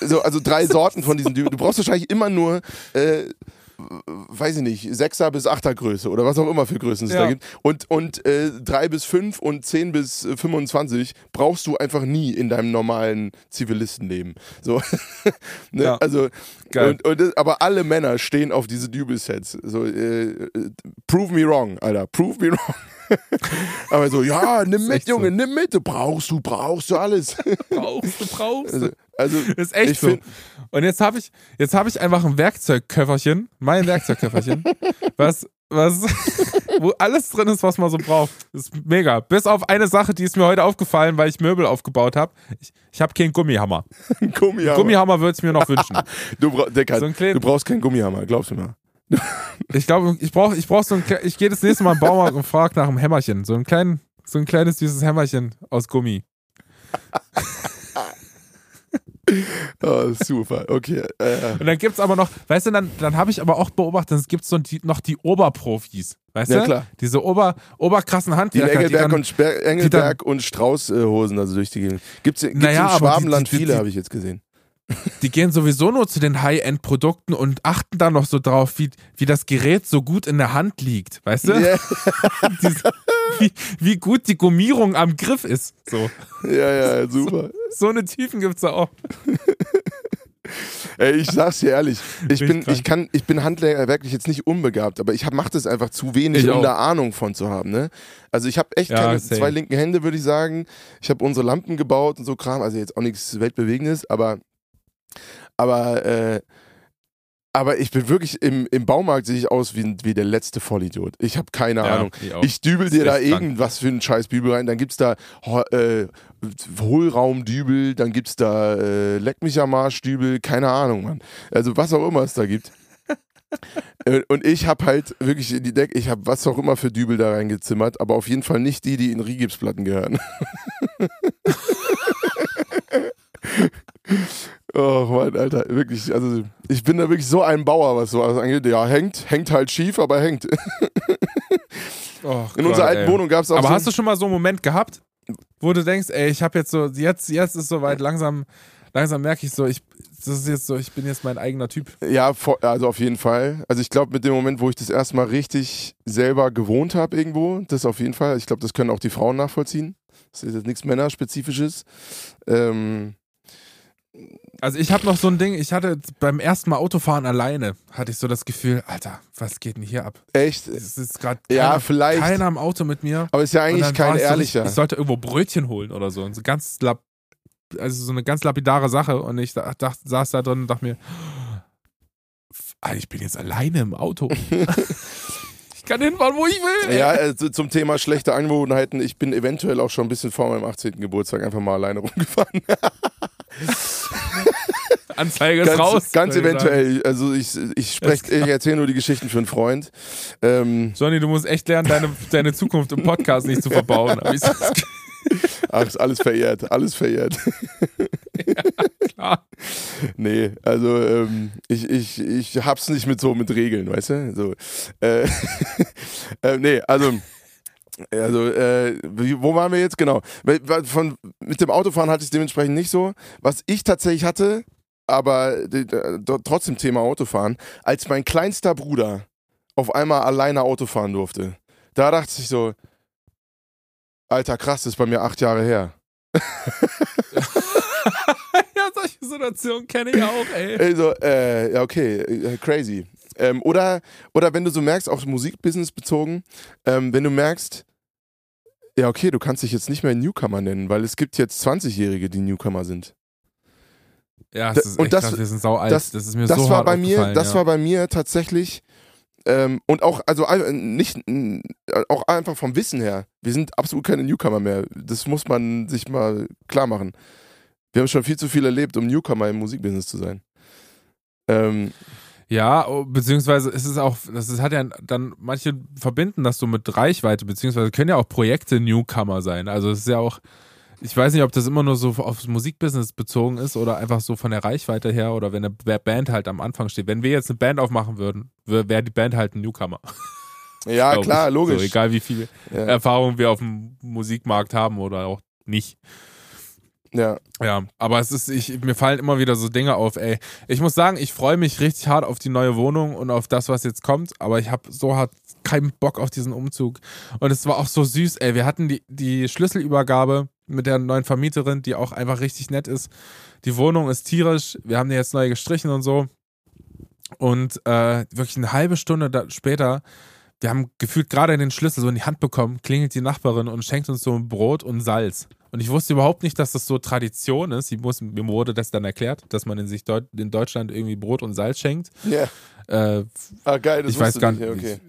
So, also drei Sorten von diesen Dübeln. Du brauchst wahrscheinlich immer nur, äh, weiß ich nicht, Sechser bis Achter Größe oder was auch immer für Größen es Ja. da gibt. Und, und äh, drei bis fünf und zehn bis äh, 25 brauchst du einfach nie in deinem normalen Zivilistenleben. So. ne? Ja. Also, Geil. und, und das, aber alle Männer stehen auf diese Dübelsets. So, äh, äh, prove me wrong, Alter. Prove me wrong. aber so, ja, nimm mit, so. Junge, nimm mit. Du brauchst du, brauchst du alles. Brauchst du, brauchst du. also, also Das ist echt ich so. find- Und jetzt habe ich, jetzt habe ich einfach ein Werkzeugköfferchen, mein Werkzeugköfferchen, was, was, wo alles drin ist, was man so braucht. Das ist mega. Bis auf eine Sache, die ist mir heute aufgefallen, weil ich Möbel aufgebaut habe. Ich, ich habe keinen Gummihammer. Gummihammer. Gummihammer würde ich mir noch wünschen. Du, bra Decker, So du brauchst keinen Gummihammer, glaubst du mir. Ich glaube, ich brauche ich brauch so ein, ich gehe das nächste Mal im Baumarkt und frage nach einem Hämmerchen. So ein, klein, so ein kleines, süßes Hämmerchen aus Gummi. Oh, super, okay. Äh, Und dann gibt's aber noch, weißt du, dann, dann habe ich aber auch beobachtet, es gibt so die, noch die Oberprofis. Weißt Ja, du? klar. Diese Ober, oberkrassen die Handwerker. Engelberg, dann- und, Sper Engelberg und Strauß-Hosen, also durch die Gegend. Gibt's, gibt's Naja, im die- Schwabenland die- die- viele, die- habe ich jetzt gesehen. Die gehen sowieso nur zu den High-End-Produkten und achten dann noch so drauf, wie, wie das Gerät so gut in der Hand liegt, weißt du? Ja, Diese, wie, wie gut die Gummierung am Griff ist. So, ja, ja, super. so eine Tiefen gibt's da auch. Ey, ich sag's dir ehrlich, ich bin, ich kann, ich bin handwerklich jetzt nicht unbegabt, aber ich mache das einfach zu wenig, Ich um auch. da Ahnung von zu haben. Ne? Also ich habe echt Ja, keine same. zwei linken Hände, würde ich sagen. Ich habe unsere Lampen gebaut und so Kram, also jetzt auch nichts weltbewegendes, aber, aber, äh, aber ich bin wirklich im, im Baumarkt sehe ich aus wie, wie der letzte Vollidiot. Ich habe keine Ahnung. ich. Ich dübel dir da irgendwas für einen scheiß Dübel rein. Dann gibt's da Ho- äh, Hohlraumdübel, dann gibt's da äh, Leck mich am Arsch Dübel, keine Ahnung, Mann. Also was auch immer es da gibt. Äh, Und ich habe halt wirklich in die Decke, ich habe was auch immer für Dübel da reingezimmert, aber auf jeden Fall nicht die, die in Rigipsplatten gehören. Oh Mann, Alter, wirklich, also ich bin da wirklich so ein Bauer, was sowas angeht. Ja, hängt, hängt halt schief, aber hängt. Oh In Gott, unserer alten ey. Wohnung gab es auch Aber so hast du schon mal so einen Moment gehabt, wo du denkst, ey, ich habe jetzt so, jetzt, jetzt ist soweit, langsam, langsam merke ich so, ich, das ist jetzt so, ich bin jetzt mein eigener Typ. Ja, also auf jeden Fall. Also ich glaube, mit dem Moment, wo ich das erste Mal richtig selber gewohnt habe irgendwo, das auf jeden Fall. Ich glaube, das können auch die Frauen nachvollziehen. Das ist jetzt nichts Männerspezifisches. Ähm, Also ich habe noch so ein Ding, ich hatte beim ersten Mal Autofahren alleine, hatte ich so das Gefühl, Alter, was geht denn hier ab? echt? Es ist gerade Ja, keiner, vielleicht. keiner im Auto mit mir. Aber ist ja eigentlich kein es so, ehrlicher. Ich, ich sollte irgendwo Brötchen holen oder so. Und so ganz lap, also so eine ganz lapidare Sache. Und ich da- dacht, saß da drin und dachte mir, Alter, ich bin jetzt alleine im Auto. ich kann hinfahren, wo ich will. Ja, also zum Thema schlechte Angewohnheiten. Ich bin eventuell auch schon ein bisschen vor meinem 18. Geburtstag einfach mal alleine rumgefahren. Anzeige ist ganz, raus. Ganz eventuell. Also ich, ich spreche, ich erzähle nur die Geschichten für einen Freund. Ähm, Johnny, du musst echt lernen, deine, deine Zukunft im Podcast nicht zu verbauen. Ach, ist alles verehrt, alles verehrt. klar. Nee, also ähm, ich, ich, ich hab's nicht mit so mit Regeln, weißt du? So, äh, äh, nee, also. Also, äh, wo waren wir jetzt? Genau. Von, mit dem Autofahren hatte ich es dementsprechend nicht so. Was ich tatsächlich hatte, aber äh, trotzdem Thema Autofahren, als mein kleinster Bruder auf einmal alleine Auto fahren durfte, da dachte ich so, Alter, krass, das ist bei mir acht Jahre her. ja, solche Situationen kenne ich auch, ey. Also, äh, ja, okay, äh, crazy. Ähm, oder, oder wenn du so merkst, auch Musikbusiness bezogen, ähm, wenn du merkst, ja, okay, du kannst dich jetzt nicht mehr Newcomer nennen, weil es gibt jetzt 20-Jährige, die Newcomer sind. Ja, Da- das ist und echt das- krass, wir sind sau alt. das- Das, ist mir Das so war hart bei mir, das ja. war bei mir tatsächlich ähm, und auch, also nicht, äh, auch einfach vom Wissen her. Wir sind absolut keine Newcomer mehr. Das muss man sich mal klar machen. Wir haben schon viel zu viel erlebt, um Newcomer im Musikbusiness zu sein. Ähm, Ja, oh, beziehungsweise ist es auch, das ist, hat ja dann, manche verbinden das so mit Reichweite, beziehungsweise können ja auch Projekte Newcomer sein. Also es ist ja auch, ich weiß nicht, ob das immer nur so aufs Musikbusiness bezogen ist oder einfach so von der Reichweite her oder wenn eine Ba- Band halt am Anfang steht. Wenn wir jetzt eine Band aufmachen würden, wäre die Band halt ein Newcomer. ja, klar, ich. logisch. So, egal wie viel ja, Erfahrung wir auf dem Musikmarkt haben oder auch nicht. Ja. Ja, aber es ist, ich, mir fallen immer wieder so Dinge auf, ey. Ich muss sagen, ich freue mich richtig hart auf die neue Wohnung und auf das, was jetzt kommt, aber ich habe so hart keinen Bock auf diesen Umzug. Und es war auch so süß, ey. Wir hatten die, die Schlüsselübergabe mit der neuen Vermieterin, die auch einfach richtig nett ist. Die Wohnung ist tierisch, wir haben die jetzt neu gestrichen und so. Und äh, wirklich eine halbe Stunde da später, wir haben gefühlt gerade den Schlüssel so in die Hand bekommen, klingelt die Nachbarin und schenkt uns so ein Brot und Salz. Und ich wusste überhaupt nicht, dass das so Tradition ist. Sie muss, mir wurde das dann erklärt, dass man in, sich Deut in Deutschland irgendwie Brot und Salz schenkt. ja. Äh, Ah, geil, das ich weiß gar nicht. nicht. Okay.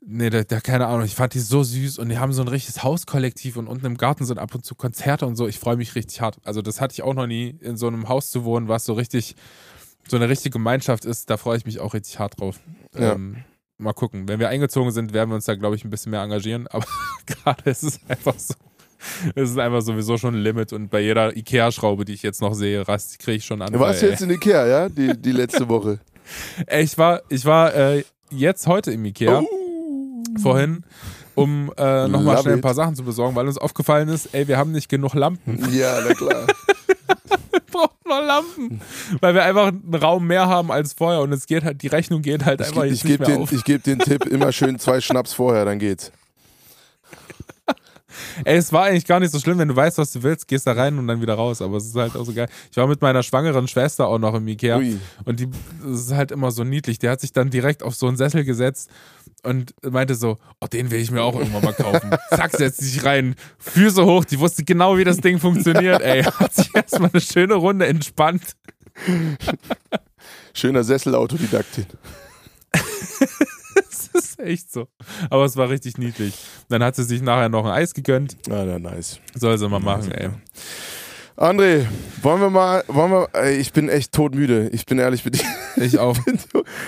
Nee, da, da, keine Ahnung. Ich fand die so süß und die haben so ein richtiges Hauskollektiv und unten im Garten sind ab und zu Konzerte und so. Ich freue mich richtig hart. Also, das hatte ich auch noch nie, in so einem Haus zu wohnen, was so richtig, so eine richtige Gemeinschaft ist. Da freue ich mich auch richtig hart drauf. Ja. Ähm, mal gucken. Wenn wir eingezogen sind, werden wir uns da, glaube ich, ein bisschen mehr engagieren. Aber gerade ist es einfach so. Es ist einfach sowieso schon ein Limit und bei jeder Ikea-Schraube, die ich jetzt noch sehe, rast kriege ich schon an. Du warst jetzt in Ikea, ja? Die, die letzte Woche. Ey, ich war, ich war äh, jetzt heute im Ikea. Oh. vorhin, um äh, nochmal schnell ein paar Sachen zu besorgen, weil uns aufgefallen ist, ey, wir haben nicht genug Lampen. Ja, na klar. Wir brauchen noch Lampen. Weil wir einfach einen Raum mehr haben als vorher und es geht halt, die Rechnung geht halt Ich, einfach ge- ich nicht gebe mehr den, auf. ich geb den Tipp, immer schön zwei Schnaps vorher, dann geht's. Ey, es war eigentlich gar nicht so schlimm, wenn du weißt, was du willst, gehst da rein und dann wieder raus. Aber es ist halt auch so geil. Ich war mit meiner schwangeren Schwester auch noch im Ikea Ui. und die das ist halt immer so niedlich. Die hat sich dann direkt auf so einen Sessel gesetzt und meinte so, oh, den will ich mir auch irgendwann mal kaufen. Zack, setzt sich rein, Füße hoch, die wusste genau, wie das Ding funktioniert, ey. Hat sich erstmal eine schöne Runde entspannt. Schöner Sesselautodidaktin. Das ist echt so. Aber es war richtig niedlich. Dann hat sie sich nachher noch ein Eis gegönnt. Ah, na, nice. Soll sie mal machen, ey. André, wollen wir mal, wollen wir, ey, ich bin echt todmüde. Ich bin ehrlich mit dir. Ich auch.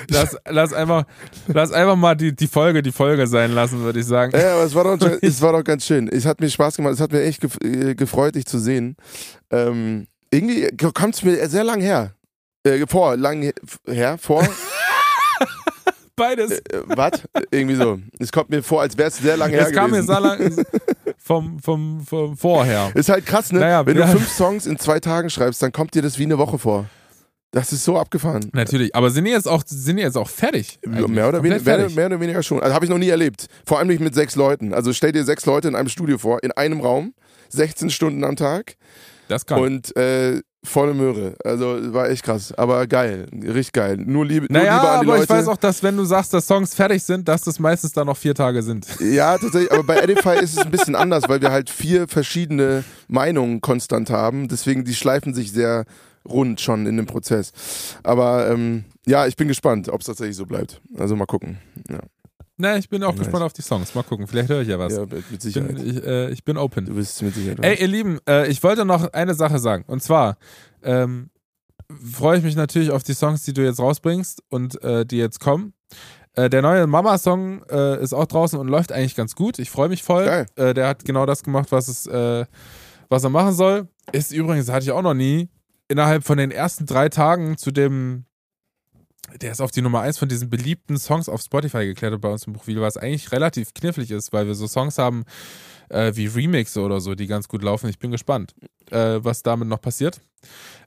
Lass, lass, einfach, lass einfach mal die, die Folge die Folge sein lassen, würde ich sagen. Ja, aber es war doch, es war doch ganz schön. Es hat mir Spaß gemacht. Es hat mir echt äh, gefreut, dich zu sehen. Ähm, irgendwie kommt es mir sehr lang her. Äh, vor, lang he- her, vor. Beides. äh, was? Irgendwie so. Es kommt mir vor, als wäre es sehr lange her Es kam mir gewesen. so lang, vom, vom, vom Vorher. Ist halt krass, ne? Naja, Wenn du fünf Songs in zwei Tagen schreibst, dann kommt dir das wie eine Woche vor. Das ist so abgefahren. Natürlich, aber sind die jetzt auch, sind die jetzt auch fertig? Eigentlich? Mehr oder, weniger, fertig? mehr oder weniger schon. Also habe ich noch nie erlebt. Vor allem nicht mit sechs Leuten. Also stell dir sechs Leute in einem Studio vor, in einem Raum, 16 Stunden am Tag Das kann. und äh, volle Möhre. Also war echt krass. Aber geil. Richtig geil. Nur Liebe, nur naja, Liebe an die aber Leute. ich weiß auch, dass wenn du sagst, dass Songs fertig sind, dass das meistens dann noch vier Tage sind. Ja, tatsächlich, aber bei Edify ist es ein bisschen anders, weil wir halt vier verschiedene Meinungen konstant haben. Deswegen, die schleifen sich sehr rund schon in dem Prozess. Aber ähm, ja, ich bin gespannt, ob es tatsächlich so bleibt. Also mal gucken. Ja, Na, ich bin auch gespannt auf die Songs. Mal gucken, vielleicht höre ich ja was. ja mit mit ich, Sicherheit. bin, ich, äh, ich bin open. du bist mit Sicherheit. Ey, ihr Lieben, äh, ich wollte noch eine Sache sagen. Und zwar ähm, freue ich mich natürlich auf die Songs, die du jetzt rausbringst und äh, die jetzt kommen. Äh, der neue Mama-Song äh, ist auch draußen und läuft eigentlich ganz gut. Ich freue mich voll. Äh, der hat genau das gemacht, was, es, was er machen soll. Ist übrigens, hatte ich auch noch nie, innerhalb von den ersten drei Tagen zu dem, der ist auf die Nummer eins von diesen beliebten Songs auf Spotify geklettert bei uns im Profil, was eigentlich relativ knifflig ist, weil wir so Songs haben äh, wie Remixe oder so, die ganz gut laufen. Ich bin gespannt, äh, was damit noch passiert.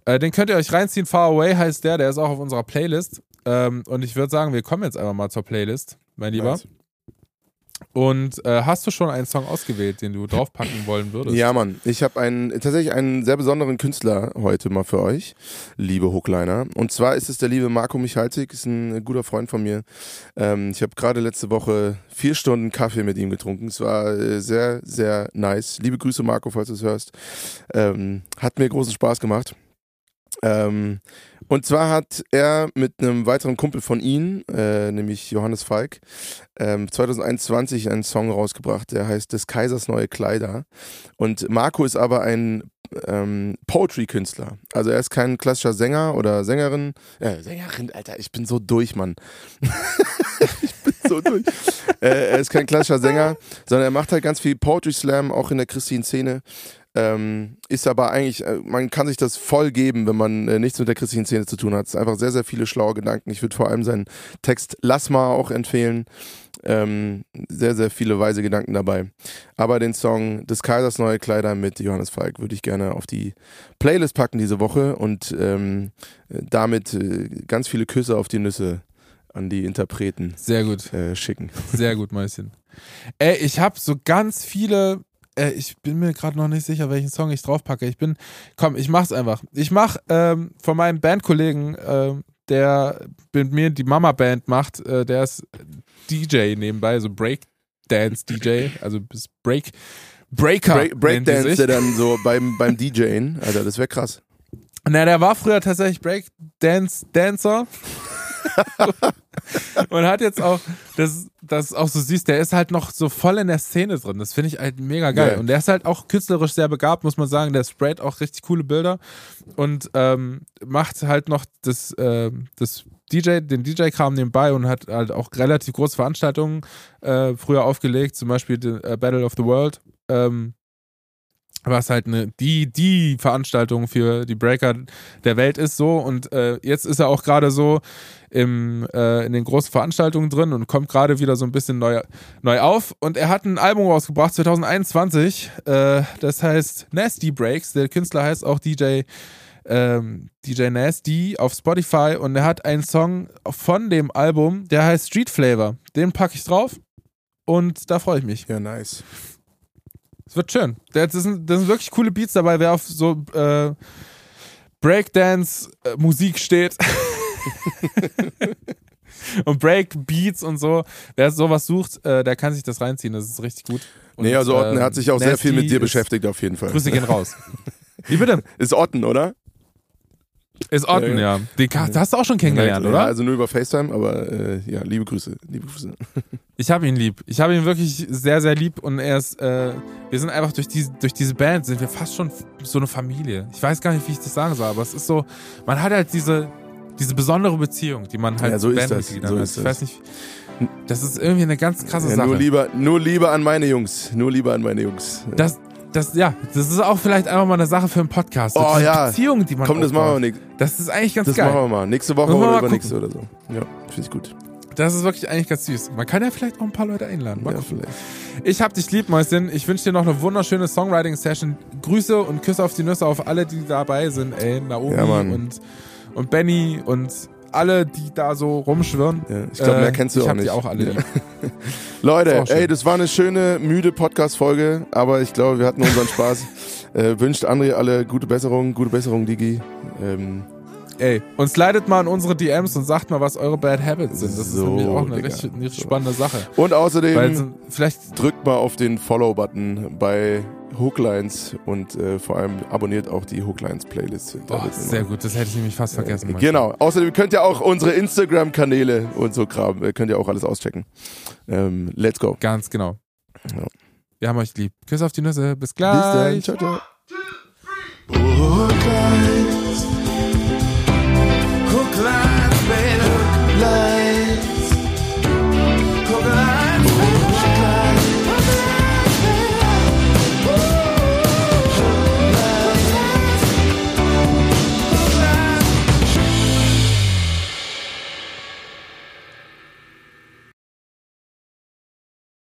Äh, den könnt ihr euch reinziehen. Far Away heißt der, der ist auch auf unserer Playlist. Ähm, und ich würde sagen, wir kommen jetzt einfach mal zur Playlist, mein Lieber. Nice. Und äh, hast du schon einen Song ausgewählt, den du draufpacken wollen würdest? Ja, Mann. Ich habe einen tatsächlich einen sehr besonderen Künstler heute mal für euch, liebe Hookliner. Und zwar ist es der liebe Marco Michalzik, ist ein guter Freund von mir. Ähm, ich habe gerade letzte Woche vier Stunden Kaffee mit ihm getrunken. Es war äh, sehr, sehr nice. Liebe Grüße, Marco, falls du es hörst. Ähm, hat mir großen Spaß gemacht. Ähm, und zwar hat er mit einem weiteren Kumpel von ihm, äh, nämlich Johannes Falk, ähm, 2021 einen Song rausgebracht, der heißt Des Kaisers neue Kleider. Und Marco ist aber ein ähm, Poetry-Künstler. Also er ist kein klassischer Sänger oder Sängerin. Äh, Sängerin, Alter, ich bin so durch, Mann. ich bin so durch. äh, er ist kein klassischer Sänger, sondern er macht halt ganz viel Poetry Slam, auch in der Christine-Szene. Ähm, ist aber eigentlich, äh, man kann sich das voll geben, wenn man äh, nichts mit der christlichen Szene zu tun hat. Es ist einfach sehr, sehr viele schlaue Gedanken. Ich würde vor allem seinen Text Lass mal auch empfehlen. Ähm, sehr, sehr viele weise Gedanken dabei. Aber den Song Des Kaisers neue Kleider mit Johannes Falk würde ich gerne auf die Playlist packen diese Woche und ähm, äh, damit äh, ganz viele Küsse auf die Nüsse an die Interpreten Sehr gut. äh, schicken. Sehr gut, Mäuschen. Ey, ich habe so ganz viele. Äh, ich bin mir gerade noch nicht sicher, welchen Song ich draufpacke. Ich bin. Komm, ich mach's einfach. Ich mach ähm, von meinem Bandkollegen, ähm, der mit mir die Mama-Band macht, äh, der ist DJ nebenbei, so Breakdance-DJ, also bis Break. Breaker. Break, Breakdance, der dann so beim, beim DJen, Alter, das wäre krass. Na, der war früher tatsächlich Breakdance-Dancer. und hat jetzt auch, das, das auch so süß, der ist halt noch so voll in der Szene drin. Das finde ich halt mega geil. Ja. Und der ist halt auch künstlerisch sehr begabt, muss man sagen. Der sprayt auch richtig coole Bilder und ähm, macht halt noch das, ähm, das DJ, den DJ-Kram nebenbei und hat halt auch relativ große Veranstaltungen äh, früher aufgelegt, zum Beispiel die, äh, Battle of the World. Ähm, was halt eine, die, die Veranstaltung für die Breaker der Welt ist so. Und äh, jetzt ist er auch gerade so im, äh, in den großen Veranstaltungen drin und kommt gerade wieder so ein bisschen neu, neu auf. Und er hat ein Album rausgebracht 2021, äh, das heißt Nasty Breaks, der Künstler heißt auch DJ ähm, DJ Nasty auf Spotify. Und er hat einen Song von dem Album, der heißt Street Flavor, den packe ich drauf und da freue ich mich. Ja, nice. Es wird schön. Das sind, das sind wirklich coole Beats dabei, wer auf so äh, Breakdance-Musik steht. und Breakbeats und so. Wer sowas sucht, äh, der kann sich das reinziehen. Das ist richtig gut. Und, nee, also Otten ähm, hat sich auch sehr viel Nasty mit dir beschäftigt, auf jeden Fall. Grüße gehen raus. Wie bitte? Ist Otten, oder? Ist Otten, Ja, ja. Den hast du auch schon kennengelernt, ja, oder? Also nur über FaceTime, aber äh, ja, liebe Grüße. Liebe Grüße. Ich habe ihn lieb. Ich habe ihn wirklich sehr, sehr lieb und er ist, äh, wir sind einfach durch diese, durch diese Band, sind wir fast schon so eine Familie. Ich weiß gar nicht, wie ich das sagen soll, aber es ist so, man hat halt diese, diese besondere Beziehung, die man halt Ja, so ist das. So hat. ist Ich das. weiß nicht, das ist irgendwie eine ganz krasse Ja, Sache. nur, lieber, nur Liebe an meine Jungs. Nur Liebe an meine Jungs. Das, das, ja, das ist auch vielleicht einfach mal eine Sache für einen Podcast. Oh, diese ja. Beziehung, die man Komm, das machen wir nicht. Das ist eigentlich ganz Das geil. machen wir mal. Nächste Woche oder übernächste oder so. Ja, finde ich gut. Das ist wirklich eigentlich ganz süß. Man kann ja vielleicht auch ein paar Leute einladen. Mal Ja, gucken. vielleicht. Ich hab dich lieb, Mäuschen. Ich wünsche dir noch eine wunderschöne Songwriting-Session. Grüße und Küsse auf die Nüsse auf alle, die dabei sind, ey. Naomi Ja, und, und Benny und alle, die da so rumschwirren. Ja, ich glaube, mehr kennst du ich auch nicht. die auch alle lieb. Leute, schön. ey, das war eine schöne, müde Podcast-Folge, aber ich glaube, wir hatten unseren Spaß. Äh, wünscht André alle gute Besserung, gute Besserung, Digi. Ähm, Ey, und slidet mal in unsere DMs und sagt mal, was eure Bad Habits sind. Das So, ist nämlich auch eine Digga. richtig, eine spannende Sache. und außerdem Weil vielleicht drückt mal auf den Follow-Button bei Hooklines und äh, vor allem abonniert auch die Hooklines-Playlist. Da Oh, sehr gut, das hätte ich nämlich fast vergessen. Mann. Genau. Außerdem könnt ihr auch unsere Instagram-Kanäle und so Kram, äh, könnt ihr auch alles auschecken. Ähm, let's go. Ganz genau. Ja. Wir haben euch lieb. Küsse auf die Nüsse. Bis Bis dann. gleich. Ciao, ciao. Oh, gleich.